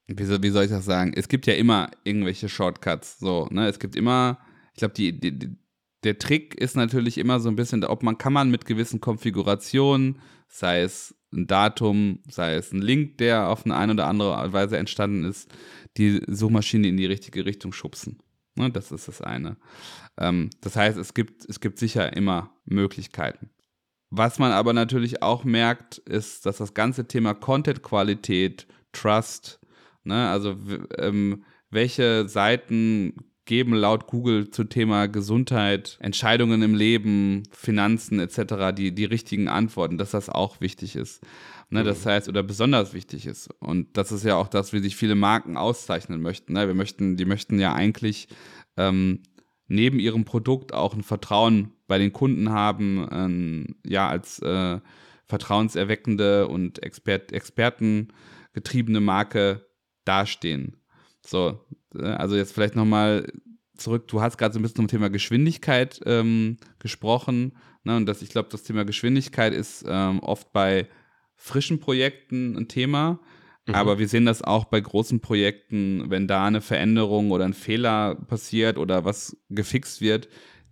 Wie soll, wie soll ich das sagen? Es gibt ja immer irgendwelche Shortcuts, so, ne? Es gibt immer, ich glaube, die, die, der Trick ist natürlich immer so ein bisschen, ob man kann man mit gewissen Konfigurationen, sei es ein Datum, sei es ein Link, der auf eine, eine oder andere Weise entstanden ist, die Suchmaschine in die richtige Richtung schubsen. Ne, das ist das eine. Ähm, das heißt, es gibt, es gibt sicher immer Möglichkeiten. Was man aber natürlich auch merkt, ist, dass das ganze Thema Content-Qualität, Trust, ne, also ähm, welche Seiten geben laut Google zu Thema Gesundheit, Entscheidungen im Leben, Finanzen etc. die, die richtigen Antworten, dass das auch wichtig ist. Ne, das mhm. heißt, oder besonders wichtig ist. Und das ist ja auch das, wie sich viele Marken auszeichnen möchten. Ne? Wir möchten, die möchten ja eigentlich ähm, neben ihrem Produkt auch ein Vertrauen bei den Kunden haben, ähm, ja, als äh, vertrauenserweckende und Expert, expertengetriebene Marke dastehen. So, äh, also jetzt vielleicht nochmal zurück, du hast gerade so ein bisschen zum Thema Geschwindigkeit ähm, gesprochen. Ne, und das, ich glaube, das Thema Geschwindigkeit ist ähm, oft bei frischen Projekten ein Thema. Mhm. Aber wir sehen das auch bei großen Projekten, wenn da eine Veränderung oder ein Fehler passiert oder was gefixt wird,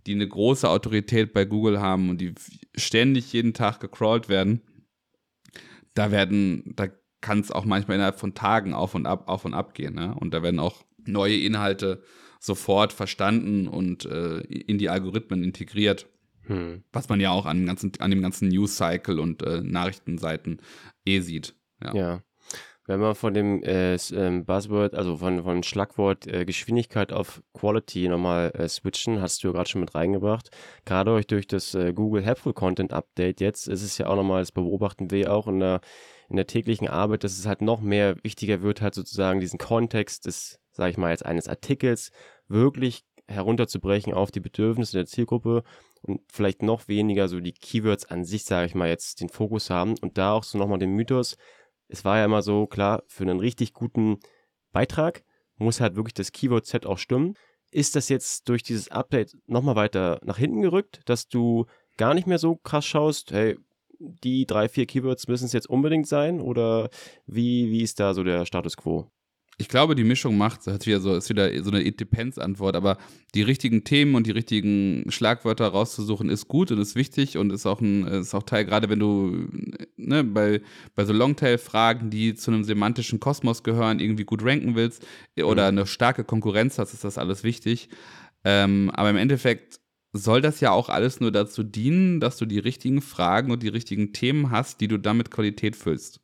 die eine große Autorität bei Google haben und die ständig jeden Tag gecrawlt werden. Da werden, da kann es auch manchmal innerhalb von Tagen auf und ab, auf und ab gehen. Ne? Und da werden auch neue Inhalte sofort verstanden und äh, in die Algorithmen integriert. Hm. Was man ja auch an dem ganzen, an dem ganzen News-Cycle und äh, Nachrichtenseiten eh sieht. Ja. ja. Wenn wir von dem äh, ähm, Buzzword, also von, von Schlagwort äh, Geschwindigkeit auf Quality nochmal äh, switchen, hast du ja gerade schon mit reingebracht. Gerade durch, durch das äh, Google Helpful Content Update jetzt ist es ja auch nochmal, das beobachten wir auch in der, in der täglichen Arbeit, dass es halt noch mehr wichtiger wird, halt sozusagen diesen Kontext des sage ich mal jetzt, eines Artikels wirklich herunterzubrechen auf die Bedürfnisse der Zielgruppe und vielleicht noch weniger so die Keywords an sich, sage ich mal, jetzt den Fokus haben und da auch so nochmal den Mythos. Es war ja immer so, klar, für einen richtig guten Beitrag muss halt wirklich das Keyword-Set auch stimmen. Ist das jetzt durch dieses Update nochmal weiter nach hinten gerückt, dass du gar nicht mehr so krass schaust, hey, die drei, vier Keywords müssen es jetzt unbedingt sein oder wie, wie ist da so der Status quo? ich glaube, die Mischung macht, das wieder so, ist wieder so eine It Depends-Antwort, aber die richtigen Themen und die richtigen Schlagwörter rauszusuchen, ist gut und ist wichtig und ist auch ein, ist auch Teil, gerade wenn du ne, bei, bei so Longtail-Fragen, die zu einem semantischen Kosmos gehören, irgendwie gut ranken willst oder mhm. eine starke Konkurrenz hast, ist das alles wichtig. Ähm, aber im Endeffekt soll das ja auch alles nur dazu dienen, dass du die richtigen Fragen und die richtigen Themen hast, die du damit Qualität füllst.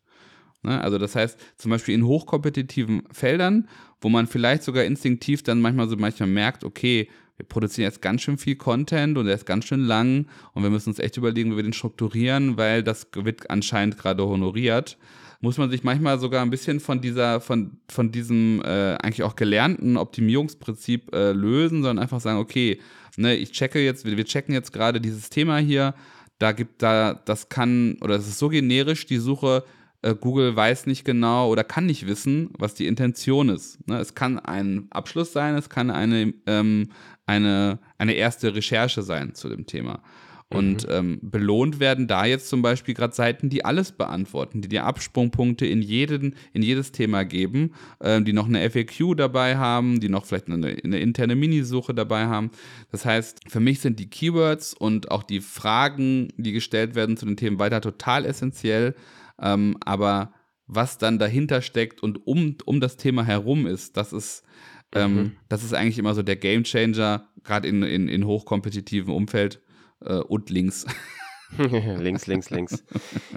Ne? Also das heißt, zum Beispiel in hochkompetitiven Feldern, wo man vielleicht sogar instinktiv dann manchmal so manchmal merkt, okay, wir produzieren jetzt ganz schön viel Content und der ist ganz schön lang und wir müssen uns echt überlegen, wie wir den strukturieren, weil das wird anscheinend gerade honoriert. Muss man sich manchmal sogar ein bisschen von dieser, von, von diesem äh, eigentlich auch gelernten Optimierungsprinzip äh, lösen, sondern einfach sagen, okay, ne, ich checke jetzt, wir, checken jetzt gerade dieses Thema hier, da gibt da, das kann, oder es ist so generisch, die Suche, äh, Google weiß nicht genau oder kann nicht wissen, was die Intention ist. Ne? Es kann ein Abschluss sein, es kann eine, ähm, eine, eine erste Recherche sein zu dem Thema. Und mhm. ähm, belohnt werden da jetzt zum Beispiel gerade Seiten, die alles beantworten, die dir Absprungpunkte in, jeden, in jedes Thema geben, ähm, die noch eine FAQ dabei haben, die noch vielleicht eine, eine interne Minisuche dabei haben. Das heißt, für mich sind die Keywords und auch die Fragen, die gestellt werden zu den Themen weiter total essentiell. Ähm, aber was dann dahinter steckt und um, um das Thema herum ist, das ist, ähm, mhm. das ist eigentlich immer so der Gamechanger, gerade in, in, in hochkompetitiven Umfeld äh, und links. links, links, links.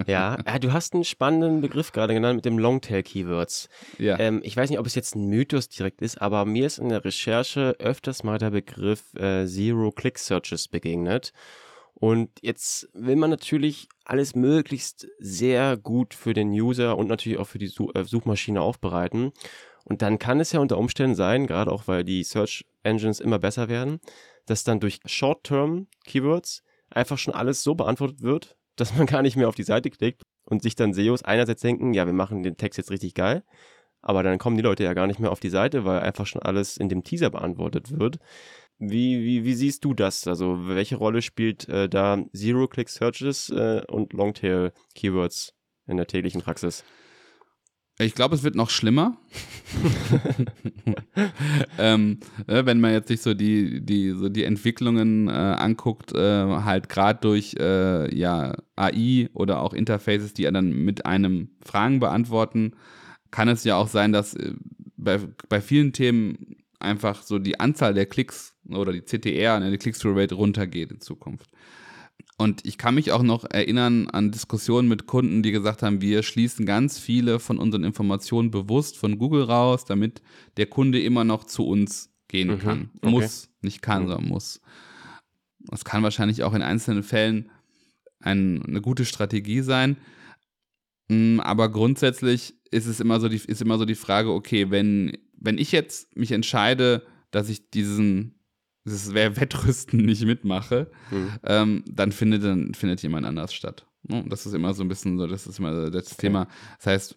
Ja, ja, du hast einen spannenden Begriff gerade genannt mit dem Longtail-Keywords. Ja. Ähm, ich weiß nicht, ob es jetzt ein Mythos direkt ist, aber mir ist in der Recherche öfters mal der Begriff äh, Zero-Click-Searches begegnet. Und jetzt will man natürlich alles möglichst sehr gut für den User und natürlich auch für die äh, Suchmaschine aufbereiten. Und dann kann es ja unter Umständen sein, gerade auch weil die Search Engines immer besser werden, dass dann durch Short-Term-Keywords einfach schon alles so beantwortet wird, dass man gar nicht mehr auf die Seite klickt und sich dann SEOs einerseits denken, ja, wir machen den Text jetzt richtig geil, aber dann kommen die Leute ja gar nicht mehr auf die Seite, weil einfach schon alles in dem Teaser beantwortet wird. Wie, wie, wie siehst du das? Also welche Rolle spielt äh, da Zero-Click-Searches äh, und Longtail-Keywords in der täglichen Praxis? Ich glaube, es wird noch schlimmer. ähm, äh, wenn man jetzt sich so die, die, so die Entwicklungen äh, anguckt, äh, halt gerade durch äh, ja, AI oder auch Interfaces, die ja dann mit einem Fragen beantworten, kann es ja auch sein, dass äh, bei, bei vielen Themen einfach so die Anzahl der Klicks oder die CTR, ne, die Click-Through-Rate runtergeht in Zukunft. Und ich kann mich auch noch erinnern an Diskussionen mit Kunden, die gesagt haben, wir schließen ganz viele von unseren Informationen bewusst von Google raus, damit der Kunde immer noch zu uns gehen mhm, kann. Okay. Muss, nicht kann, mhm. sondern muss. Das kann wahrscheinlich auch in einzelnen Fällen ein, eine gute Strategie sein. Mm, aber grundsätzlich ist es immer so die, ist immer so die Frage, okay, wenn, wenn ich jetzt mich entscheide, dass ich diesen das wäre Wettrüsten nicht mitmache, mhm. ähm, dann findet dann findet jemand anders statt. Ne? Das ist immer so ein bisschen so, das ist immer das okay. Thema. Das heißt,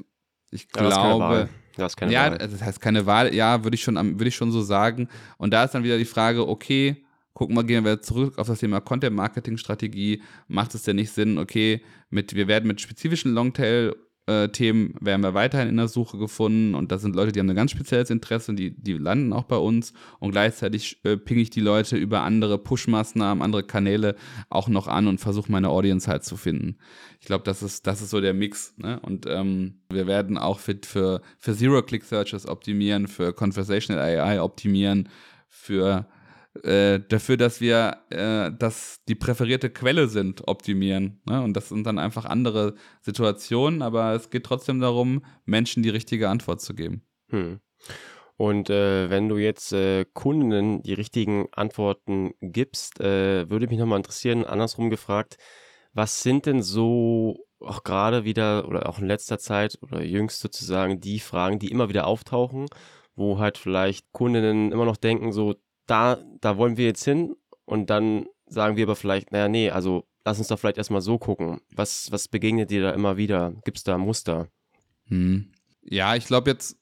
ich glaube, das ja, Wahl. das heißt keine Wahl. Ja, würde ich schon, würde ich schon so sagen. Und da ist dann wieder die Frage, okay, gucken wir, gehen wir zurück auf das Thema Content Marketing Strategie. Macht es denn nicht Sinn, okay, mit, wir werden mit spezifischen Longtail äh, Themen werden wir weiterhin in der Suche gefunden und das sind Leute, die haben ein ganz spezielles Interesse die, die landen auch bei uns und gleichzeitig äh, pinge ich die Leute über andere Push-Maßnahmen, andere Kanäle auch noch an und versuche meine Audience halt zu finden. Ich glaube, das ist, das ist so der Mix. Ne? Und ähm, wir werden auch für, für, für Zero-Click-Searches optimieren, für Conversational AI optimieren, für äh, dafür, dass wir äh, dass die präferierte Quelle sind, optimieren. Ne? Und das sind dann einfach andere Situationen, aber es geht trotzdem darum, Menschen die richtige Antwort zu geben. Hm. Und äh, wenn du jetzt äh, Kunden die richtigen Antworten gibst, äh, würde mich nochmal interessieren, andersrum gefragt, was sind denn so auch gerade wieder oder auch in letzter Zeit oder jüngst sozusagen die Fragen, die immer wieder auftauchen, wo halt vielleicht Kundinnen immer noch denken, so da, da wollen wir jetzt hin und dann sagen wir aber vielleicht, naja, nee, also lass uns doch vielleicht erstmal so gucken. Was, was begegnet dir da immer wieder? Gibt es da Muster? Hm. Ja, ich glaube jetzt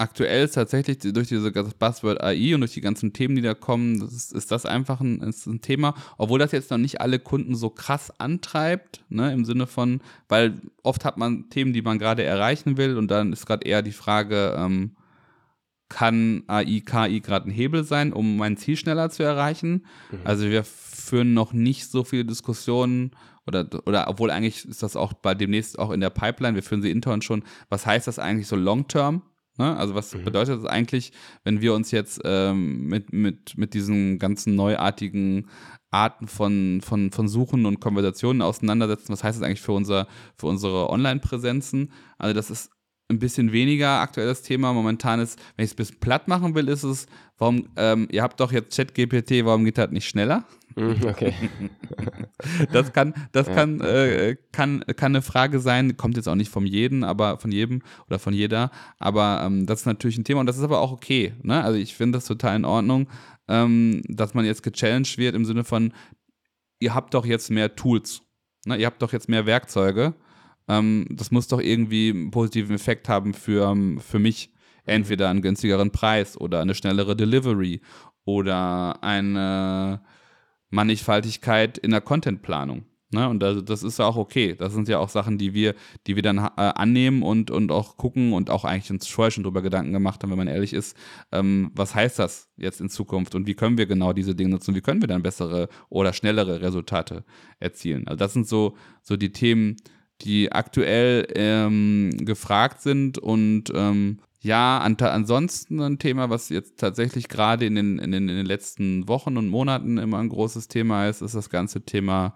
aktuell ist tatsächlich durch diese Buzzword AI und durch die ganzen Themen, die da kommen, das ist, ist, das einfach ein, ist ein Thema, obwohl das jetzt noch nicht alle Kunden so krass antreibt, ne, im Sinne von, weil oft hat man Themen, die man gerade erreichen will und dann ist gerade eher die Frage, ähm, kann AI, KI gerade ein Hebel sein, um mein Ziel schneller zu erreichen. Mhm. Also wir führen noch nicht so viele Diskussionen oder, oder obwohl eigentlich ist das auch bei demnächst auch in der Pipeline, wir führen sie intern schon, was heißt das eigentlich so long-term? Ne? Also was mhm. bedeutet das eigentlich, wenn wir uns jetzt ähm, mit, mit, mit diesen ganzen neuartigen Arten von, von, von Suchen und Konversationen auseinandersetzen? Was heißt das eigentlich für, unser, für unsere Online-Präsenzen? Also das ist ein bisschen weniger aktuelles Thema. Momentan ist, wenn ich es ein bisschen platt machen will, ist es, warum, ähm, ihr habt doch jetzt ChatGPT, warum geht das nicht schneller? Mhm, okay. das kann, das ja. kann, äh, kann, kann eine Frage sein, kommt jetzt auch nicht von jedem, aber von jedem oder von jeder, aber ähm, das ist natürlich ein Thema und das ist aber auch okay. Ne? Also ich finde das total in Ordnung, ähm, dass man jetzt gechallenged wird im Sinne von, ihr habt doch jetzt mehr Tools, ne? ihr habt doch jetzt mehr Werkzeuge. Ähm, das muss doch irgendwie einen positiven Effekt haben für, ähm, für mich. Entweder einen günstigeren Preis oder eine schnellere Delivery oder eine Mannigfaltigkeit in der Contentplanung. Ne? Und das, das ist ja auch okay. Das sind ja auch Sachen, die wir, die wir dann äh, annehmen und, und auch gucken und auch eigentlich uns vorher schon drüber Gedanken gemacht haben, wenn man ehrlich ist, ähm, was heißt das jetzt in Zukunft und wie können wir genau diese Dinge nutzen, wie können wir dann bessere oder schnellere Resultate erzielen. Also das sind so, so die Themen, die aktuell ähm, gefragt sind und ähm, ja, an, ansonsten ein Thema, was jetzt tatsächlich gerade in den, in, den, in den letzten Wochen und Monaten immer ein großes Thema ist, ist das ganze Thema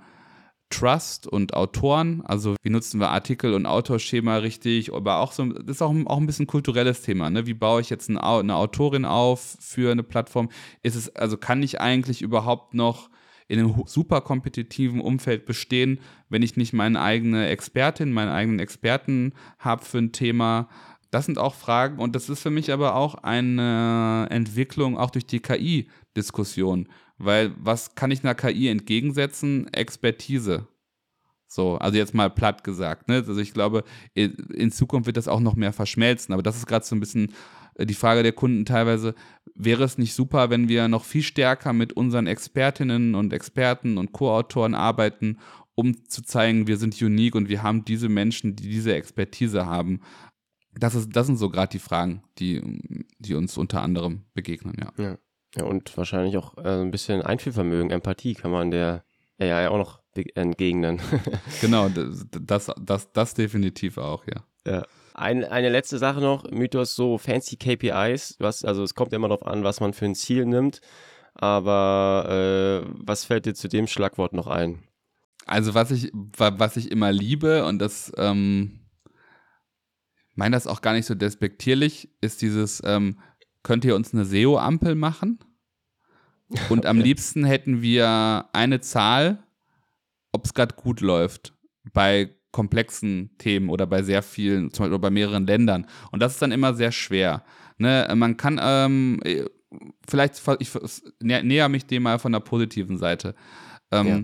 Trust und Autoren. Also wie nutzen wir Artikel und Autorschema richtig, aber auch so, das ist auch, auch ein bisschen kulturelles Thema. Ne? Wie baue ich jetzt eine, eine Autorin auf für eine Plattform? Ist es, also kann ich eigentlich überhaupt noch in einem super kompetitiven Umfeld bestehen, wenn ich nicht meine eigene Expertin, meinen eigenen Experten habe für ein Thema? Das sind auch Fragen und das ist für mich aber auch eine Entwicklung auch durch die KI-Diskussion. Weil was kann ich einer KI entgegensetzen? Expertise. So, also jetzt mal platt gesagt. Ne? Also ich glaube, in Zukunft wird das auch noch mehr verschmelzen. Aber das ist gerade so ein bisschen äh, die Frage der Kunden teilweise, wäre es nicht super, wenn wir noch viel stärker mit unseren Expertinnen und Experten und Co-Autoren arbeiten, um zu zeigen, wir sind unique und wir haben diese Menschen, die diese Expertise haben das, ist, das sind so gerade die Fragen, die, die uns unter anderem begegnen, ja. Ja, ja und wahrscheinlich auch äh, ein bisschen Einfühlvermögen, Empathie kann man der AI auch noch entgegnen. genau, das, das, das, das definitiv auch, ja. Ja. Ein, eine letzte Sache noch, Mythos, so fancy KPIs, was, also es kommt ja immer darauf an, was man für ein Ziel nimmt, aber äh, was fällt dir zu dem Schlagwort noch ein? Also was ich, was ich immer liebe und das ähm, meine das auch gar nicht so despektierlich, ist dieses, ähm, könnt ihr uns eine SEO-Ampel machen? Und am liebsten hätten wir eine Zahl, ob es gerade gut läuft bei komplexen Themen oder bei sehr vielen, zum Beispiel bei mehreren Ländern. Und das ist dann immer sehr schwer. Ne? Man kann, ähm, vielleicht, ich näher mich dem mal von der positiven Seite. Ähm, ja.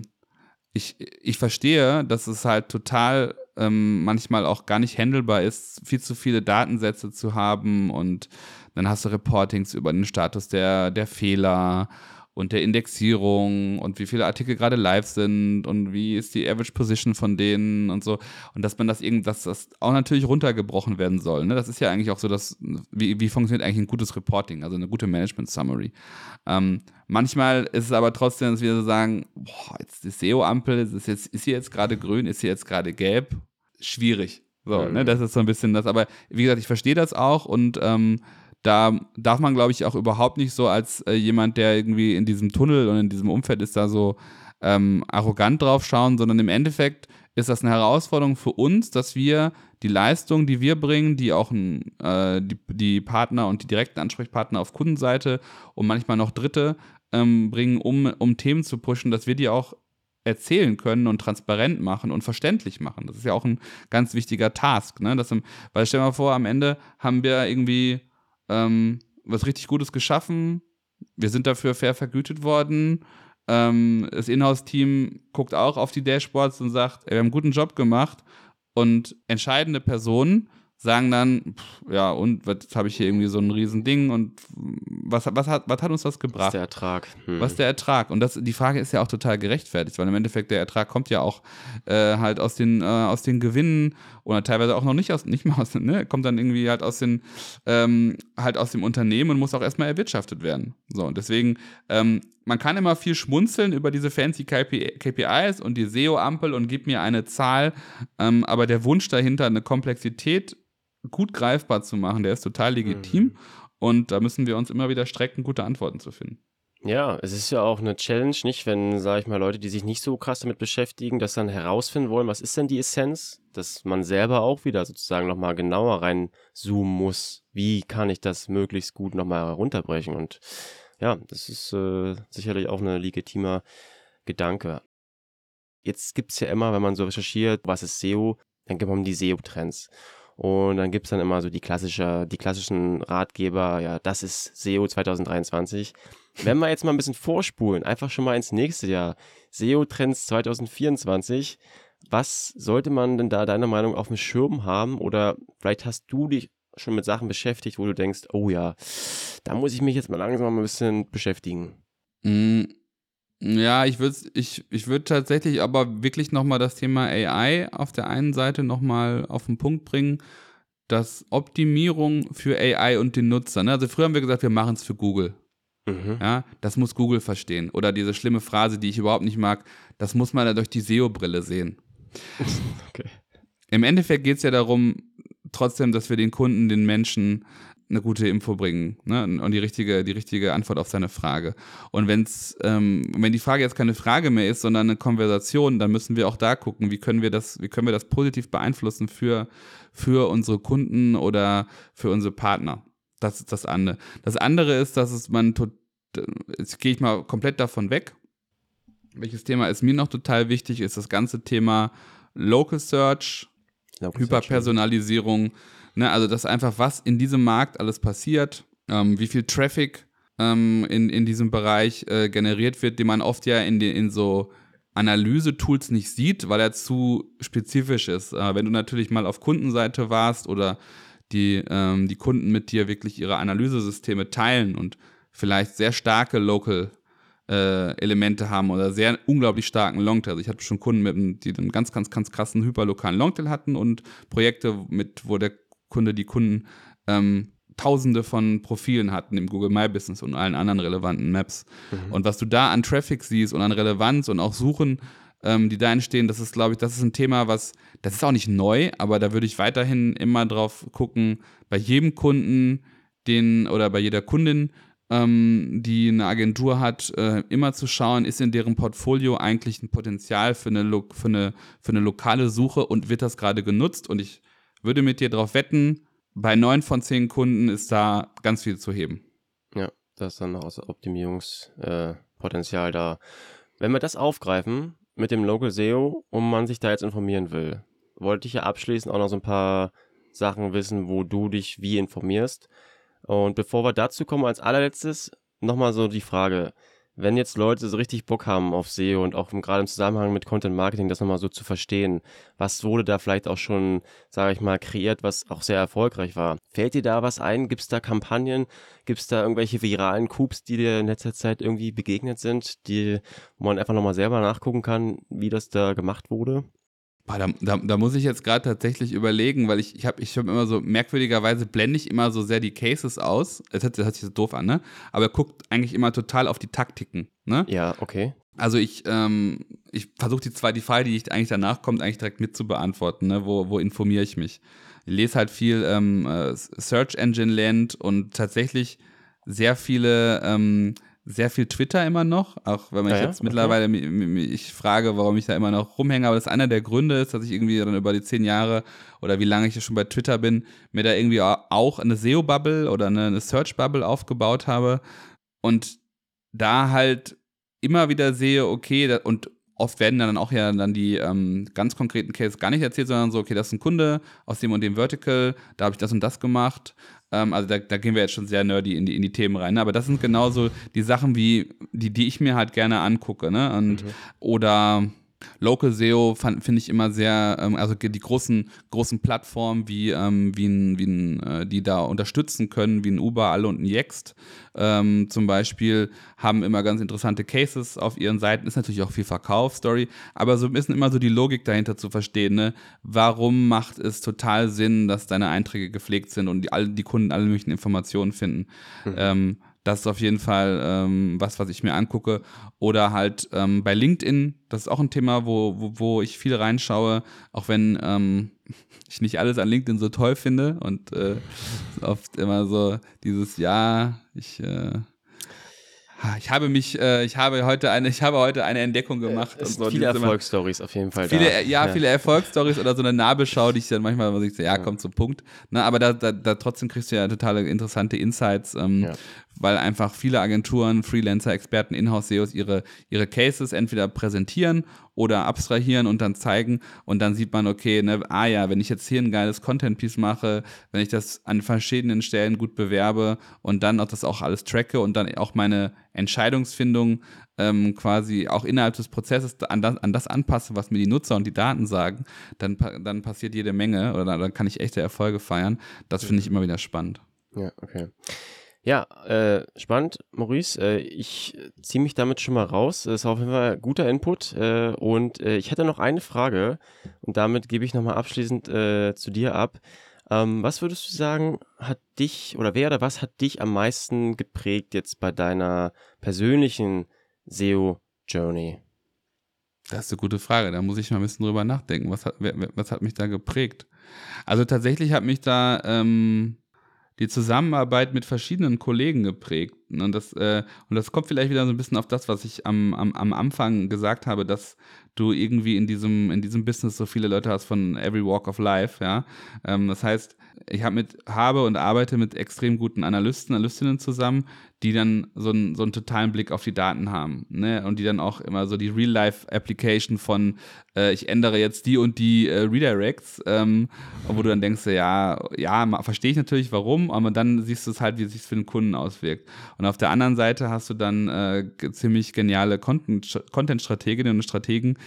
ich, ich verstehe, dass es halt total ähm, manchmal auch gar nicht handelbar ist, viel zu viele Datensätze zu haben und dann hast du Reportings über den Status der, der Fehler und der Indexierung und wie viele Artikel gerade live sind und wie ist die Average Position von denen und so. Und dass man das irgendwie, dass das auch natürlich runtergebrochen werden soll. Ne? Das ist ja eigentlich auch so, dass, wie, wie funktioniert eigentlich ein gutes Reporting, also eine gute Management Summary. Ähm, manchmal ist es aber trotzdem, dass wir so sagen, boah, jetzt die SEO-Ampel, ist, jetzt, ist sie jetzt gerade grün, ist sie jetzt gerade gelb? Schwierig. So, ne? mhm. ne, das ist so ein bisschen das, aber wie gesagt, ich verstehe das auch und ähm, da darf man, glaube ich, auch überhaupt nicht so als äh, jemand, der irgendwie in diesem Tunnel und in diesem Umfeld ist, da so ähm, arrogant drauf schauen, sondern im Endeffekt ist das eine Herausforderung für uns, dass wir die Leistung, die wir bringen, die auch äh, die, die, Partner und die direkten Ansprechpartner auf Kundenseite und manchmal noch Dritte ähm, bringen, um, um Themen zu pushen, dass wir die auch erzählen können und transparent machen und verständlich machen. Das ist ja auch ein ganz wichtiger Task. Ne? Das, weil stell dir mal vor, am Ende haben wir irgendwie ähm, was richtig Gutes geschaffen. Wir sind dafür fair vergütet worden. Ähm, das Inhouse-Team guckt auch auf die Dashboards und sagt, ey, wir haben einen guten Job gemacht. Und entscheidende Personen sagen dann, pff, ja, und was habe ich hier irgendwie so ein Riesending und was, was, hat, was hat uns das gebracht? Was ist der Ertrag? Hm. Was ist der Ertrag? Und das, die Frage ist ja auch total gerechtfertigt, weil im Endeffekt der Ertrag kommt ja auch äh, halt aus den, äh, aus den Gewinnen oder teilweise auch noch nicht aus, nicht mal aus, ne, kommt dann irgendwie halt aus den, ähm, halt aus dem Unternehmen und muss auch erstmal erwirtschaftet werden. So, und deswegen, ähm, man kann immer viel schmunzeln über diese fancy KPIs und die SEO-Ampel und gib mir eine Zahl, ähm, aber der Wunsch dahinter, eine Komplexität gut greifbar zu machen, der ist total legitim. Mhm. Und da müssen wir uns immer wieder strecken, gute Antworten zu finden. Ja, es ist ja auch eine Challenge, nicht, wenn, sage ich mal, Leute, die sich nicht so krass damit beschäftigen, das dann herausfinden wollen, was ist denn die Essenz, dass man selber auch wieder sozusagen nochmal genauer reinzoomen muss. Wie kann ich das möglichst gut nochmal herunterbrechen? Und ja, das ist äh, sicherlich auch eine legitime Gedanke. Jetzt gibt es ja immer, wenn man so recherchiert, was ist SEO, dann gibt man die SEO-Trends. Und dann gibt es dann immer so die, klassische, die klassischen Ratgeber, ja, das ist SEO 2023. Wenn wir jetzt mal ein bisschen vorspulen, einfach schon mal ins nächste Jahr, SEO-Trends 2024, was sollte man denn da deiner Meinung auf dem Schirm haben? Oder vielleicht hast du dich schon mit Sachen beschäftigt, wo du denkst, oh ja, da muss ich mich jetzt mal langsam ein bisschen beschäftigen. Mm, ja, ich würde ich, ich würd tatsächlich aber wirklich nochmal das Thema AI auf der einen Seite nochmal auf den Punkt bringen, dass Optimierung für AI und den Nutzer, ne? also früher haben wir gesagt, wir machen es für Google. Mhm. Ja, das muss Google verstehen. Oder diese schlimme Phrase, die ich überhaupt nicht mag, das muss man ja durch die SEO-Brille sehen. okay. Im Endeffekt geht es ja darum, trotzdem, dass wir den Kunden, den Menschen eine gute Info bringen ne? und die richtige, die richtige Antwort auf seine Frage. Und wenn's, ähm, wenn die Frage jetzt keine Frage mehr ist, sondern eine Konversation, dann müssen wir auch da gucken, wie können wir das, wie können wir das positiv beeinflussen für, für unsere Kunden oder für unsere Partner. Das ist das eine. Das andere ist, dass es man, jetzt gehe ich mal komplett davon weg. Welches Thema ist mir noch total wichtig, ist das ganze Thema Local Search, Local Hyperpersonalisierung. Search, Ne, also das einfach, was in diesem Markt alles passiert, ähm, wie viel Traffic ähm, in, in diesem Bereich äh, generiert wird, den man oft ja in, in so Analyse-Tools nicht sieht, weil er zu spezifisch ist. Äh, wenn du natürlich mal auf Kundenseite warst oder die, ähm, die Kunden mit dir wirklich ihre Analysesysteme teilen und vielleicht sehr starke Local äh, Elemente haben oder sehr unglaublich starken Longtail. Also ich hatte schon Kunden, mit, die einen ganz, ganz, ganz krassen hyperlokalen Longtail hatten und Projekte, mit, wo der Kunde, die Kunden ähm, Tausende von Profilen hatten im Google My Business und allen anderen relevanten Maps. Mhm. Und was du da an Traffic siehst und an Relevanz und auch Suchen, ähm, die da entstehen, das ist, glaube ich, das ist ein Thema, was, das ist auch nicht neu, aber da würde ich weiterhin immer drauf gucken, bei jedem Kunden, den oder bei jeder Kundin, ähm, die eine Agentur hat, äh, immer zu schauen, ist in deren Portfolio eigentlich ein Potenzial für eine, für eine, für eine lokale Suche und wird das gerade genutzt? Und ich würde mit dir darauf wetten, bei neun von zehn Kunden ist da ganz viel zu heben. Ja, da ist dann noch Optimierungspotenzial da. Wenn wir das aufgreifen mit dem Local SEO und man sich da jetzt informieren will, wollte ich ja abschließend auch noch so ein paar Sachen wissen, wo du dich wie informierst. Und bevor wir dazu kommen, als allerletztes nochmal so die Frage, wenn jetzt Leute so richtig Bock haben auf SEO und auch gerade im Zusammenhang mit Content Marketing das nochmal so zu verstehen, was wurde da vielleicht auch schon, sage ich mal, kreiert, was auch sehr erfolgreich war. Fällt dir da was ein? Gibt es da Kampagnen? Gibt es da irgendwelche viralen Coups, die dir in letzter Zeit irgendwie begegnet sind, die, wo man einfach nochmal selber nachgucken kann, wie das da gemacht wurde? Da, da, da, muss ich jetzt gerade tatsächlich überlegen, weil ich, ich habe ich hab immer so, merkwürdigerweise blende ich immer so sehr die Cases aus. Das hört, das hört sich so doof an, ne? Aber er guckt eigentlich immer total auf die Taktiken, ne? Ja, okay. Also ich, ähm, ich versuche die zwei, die Frage, die ich eigentlich danach kommt, eigentlich direkt mit zu beantworten, ne? Wo, wo informiere ich mich? Ich lese halt viel ähm, äh, Search Engine Land und tatsächlich sehr viele ähm, sehr viel Twitter immer noch, auch wenn man ja, jetzt ja? mittlerweile okay. ich frage, warum ich da immer noch rumhänge, aber das einer der Gründe ist, dass ich irgendwie dann über die zehn Jahre oder wie lange ich schon bei Twitter bin, mir da irgendwie auch eine SEO-Bubble oder eine Search-Bubble aufgebaut habe und da halt immer wieder sehe, okay, und oft werden dann auch ja dann die ähm, ganz konkreten Cases gar nicht erzählt, sondern so, okay, das ist ein Kunde aus dem und dem Vertical, da habe ich das und das gemacht. Ähm, also da, da, gehen wir jetzt schon sehr nerdy in die, in die Themen rein. Ne? Aber das sind genauso die Sachen, wie, die, die ich mir halt gerne angucke. Ne? Und, mhm. Oder Local SEO finde ich immer sehr, ähm, also die großen, großen Plattformen, wie, ähm, wie, ein, wie ein, äh, die da unterstützen können, wie ein Uber, Alle und ein Yext ähm, zum Beispiel, haben immer ganz interessante Cases auf ihren Seiten. Ist natürlich auch viel Verkaufsstory, aber so ein bisschen immer so die Logik dahinter zu verstehen. Ne? Warum macht es total Sinn, dass deine Einträge gepflegt sind und die, alle, die Kunden alle möglichen Informationen finden? Mhm. Das ist auf jeden Fall ähm, was, was ich mir angucke. Oder halt ähm, bei LinkedIn, das ist auch ein Thema, wo, wo, wo ich viel reinschaue, auch wenn ähm, ich nicht alles an LinkedIn so toll finde und äh, oft immer so dieses Ja, ich äh, Ich habe mich, äh, ich habe heute eine, ich habe heute eine Entdeckung gemacht. Äh, so, viele Erfolgsstories auf jeden Fall. Viele, ja, ja, viele Erfolgsstories oder so eine Nabelschau, die ich dann manchmal, wo ich so, ja, kommt zum Punkt. Ne, aber da, da, da trotzdem kriegst du ja totale interessante Insights. Ähm, ja weil einfach viele Agenturen, Freelancer, Experten, Inhouse-SEOs ihre, ihre Cases entweder präsentieren oder abstrahieren und dann zeigen und dann sieht man, okay, ne, ah ja, wenn ich jetzt hier ein geiles Content-Piece mache, wenn ich das an verschiedenen Stellen gut bewerbe und dann auch das auch alles tracke und dann auch meine Entscheidungsfindung ähm, quasi auch innerhalb des Prozesses an das, an das anpasse, was mir die Nutzer und die Daten sagen, dann, dann passiert jede Menge oder dann, dann kann ich echte Erfolge feiern. Das finde ich immer wieder spannend. Ja, okay. Ja, äh, spannend, Maurice. Äh, ich ziehe mich damit schon mal raus. Das ist auf jeden Fall guter Input. Äh, und äh, ich hätte noch eine Frage und damit gebe ich nochmal abschließend äh, zu dir ab. Ähm, was würdest du sagen, hat dich oder wer oder was hat dich am meisten geprägt jetzt bei deiner persönlichen SEO-Journey? Das ist eine gute Frage. Da muss ich mal ein bisschen drüber nachdenken. Was hat, was hat mich da geprägt? Also tatsächlich hat mich da ähm, die Zusammenarbeit mit verschiedenen Kollegen geprägt. Und das, äh, und das kommt vielleicht wieder so ein bisschen auf das, was ich am, am, am Anfang gesagt habe, dass du irgendwie in diesem, in diesem Business so viele Leute hast von every walk of life, ja. Ähm, das heißt, ich habe mit, habe und arbeite mit extrem guten Analysten, Analystinnen zusammen, die dann so einen, so einen totalen Blick auf die Daten haben, ne? Und die dann auch immer so die Real-Life-Application von, äh, ich ändere jetzt die und die äh, Redirects, ähm, wo du dann denkst, ja, ja, verstehe ich natürlich, warum, aber dann siehst du es halt, wie es sich für den Kunden auswirkt. Auf der anderen Seite hast du dann äh, ziemlich geniale Content-Strateginnen und Strategen,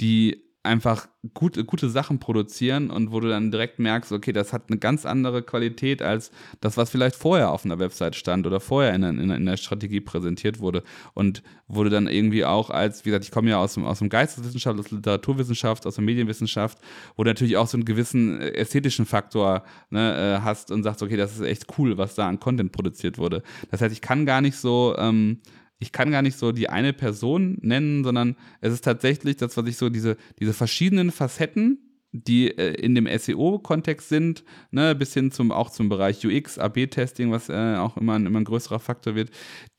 die einfach gute, gute Sachen produzieren und wo du dann direkt merkst, okay, das hat eine ganz andere Qualität als das, was vielleicht vorher auf einer Website stand oder vorher in, in, in der Strategie präsentiert wurde. Und wurde dann irgendwie auch als, wie gesagt, ich komme ja aus dem, aus dem Geisteswissenschaft, aus der Literaturwissenschaft, aus der Medienwissenschaft, wo du natürlich auch so einen gewissen äh, ästhetischen Faktor ne, äh, hast und sagst, okay, das ist echt cool, was da an Content produziert wurde. Das heißt, ich kann gar nicht so ähm, ich kann gar nicht so die eine Person nennen, sondern es ist tatsächlich das, was ich so, diese, diese verschiedenen Facetten, die äh, in dem SEO-Kontext sind, ne, bis hin zum auch zum Bereich UX, AB-Testing, was äh, auch immer ein, immer ein größerer Faktor wird,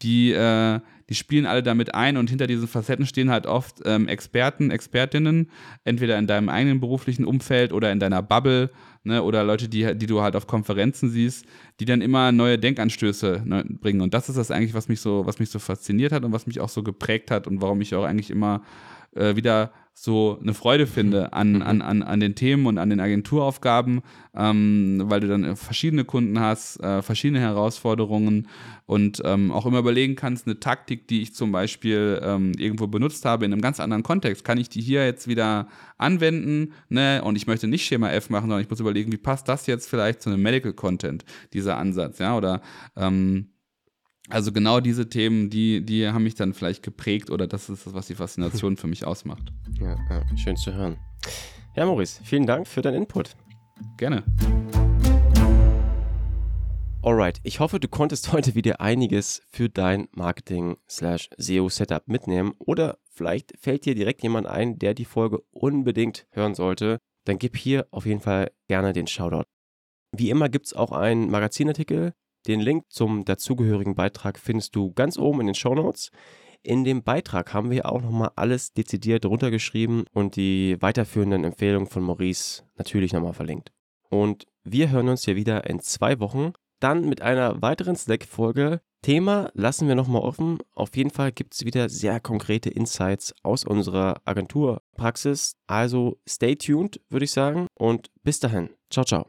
die, äh, die spielen alle damit ein und hinter diesen Facetten stehen halt oft ähm, Experten, Expertinnen, entweder in deinem eigenen beruflichen Umfeld oder in deiner Bubble ne, oder Leute, die, die du halt auf Konferenzen siehst, die dann immer neue Denkanstöße ne, bringen. Und das ist das eigentlich, was mich so, was mich so fasziniert hat und was mich auch so geprägt hat und warum ich auch eigentlich immer äh, wieder so eine Freude finde an, mhm. an, an, an den Themen und an den Agenturaufgaben, ähm, weil du dann verschiedene Kunden hast, äh, verschiedene Herausforderungen und ähm, auch immer überlegen kannst, eine Taktik, die ich zum Beispiel ähm, irgendwo benutzt habe in einem ganz anderen Kontext, kann ich die hier jetzt wieder anwenden, ne? Und ich möchte nicht Schema F machen, sondern ich muss überlegen, wie passt das jetzt vielleicht zu einem Medical Content, dieser Ansatz, ja, oder ähm, also genau diese Themen, die, die haben mich dann vielleicht geprägt oder das ist das, was die Faszination für mich ausmacht. Ja, ja, schön zu hören. Ja, Maurice, vielen Dank für deinen Input. Gerne. Alright, ich hoffe, du konntest heute wieder einiges für dein Marketing-SEO-Setup mitnehmen oder vielleicht fällt dir direkt jemand ein, der die Folge unbedingt hören sollte. Dann gib hier auf jeden Fall gerne den Shoutout. Wie immer gibt es auch einen Magazinartikel den Link zum dazugehörigen Beitrag findest du ganz oben in den Show Notes. In dem Beitrag haben wir auch nochmal alles dezidiert runtergeschrieben und die weiterführenden Empfehlungen von Maurice natürlich nochmal verlinkt. Und wir hören uns hier wieder in zwei Wochen, dann mit einer weiteren Slack-Folge. Thema lassen wir nochmal offen. Auf jeden Fall gibt es wieder sehr konkrete Insights aus unserer Agenturpraxis. Also stay tuned, würde ich sagen. Und bis dahin. Ciao, ciao.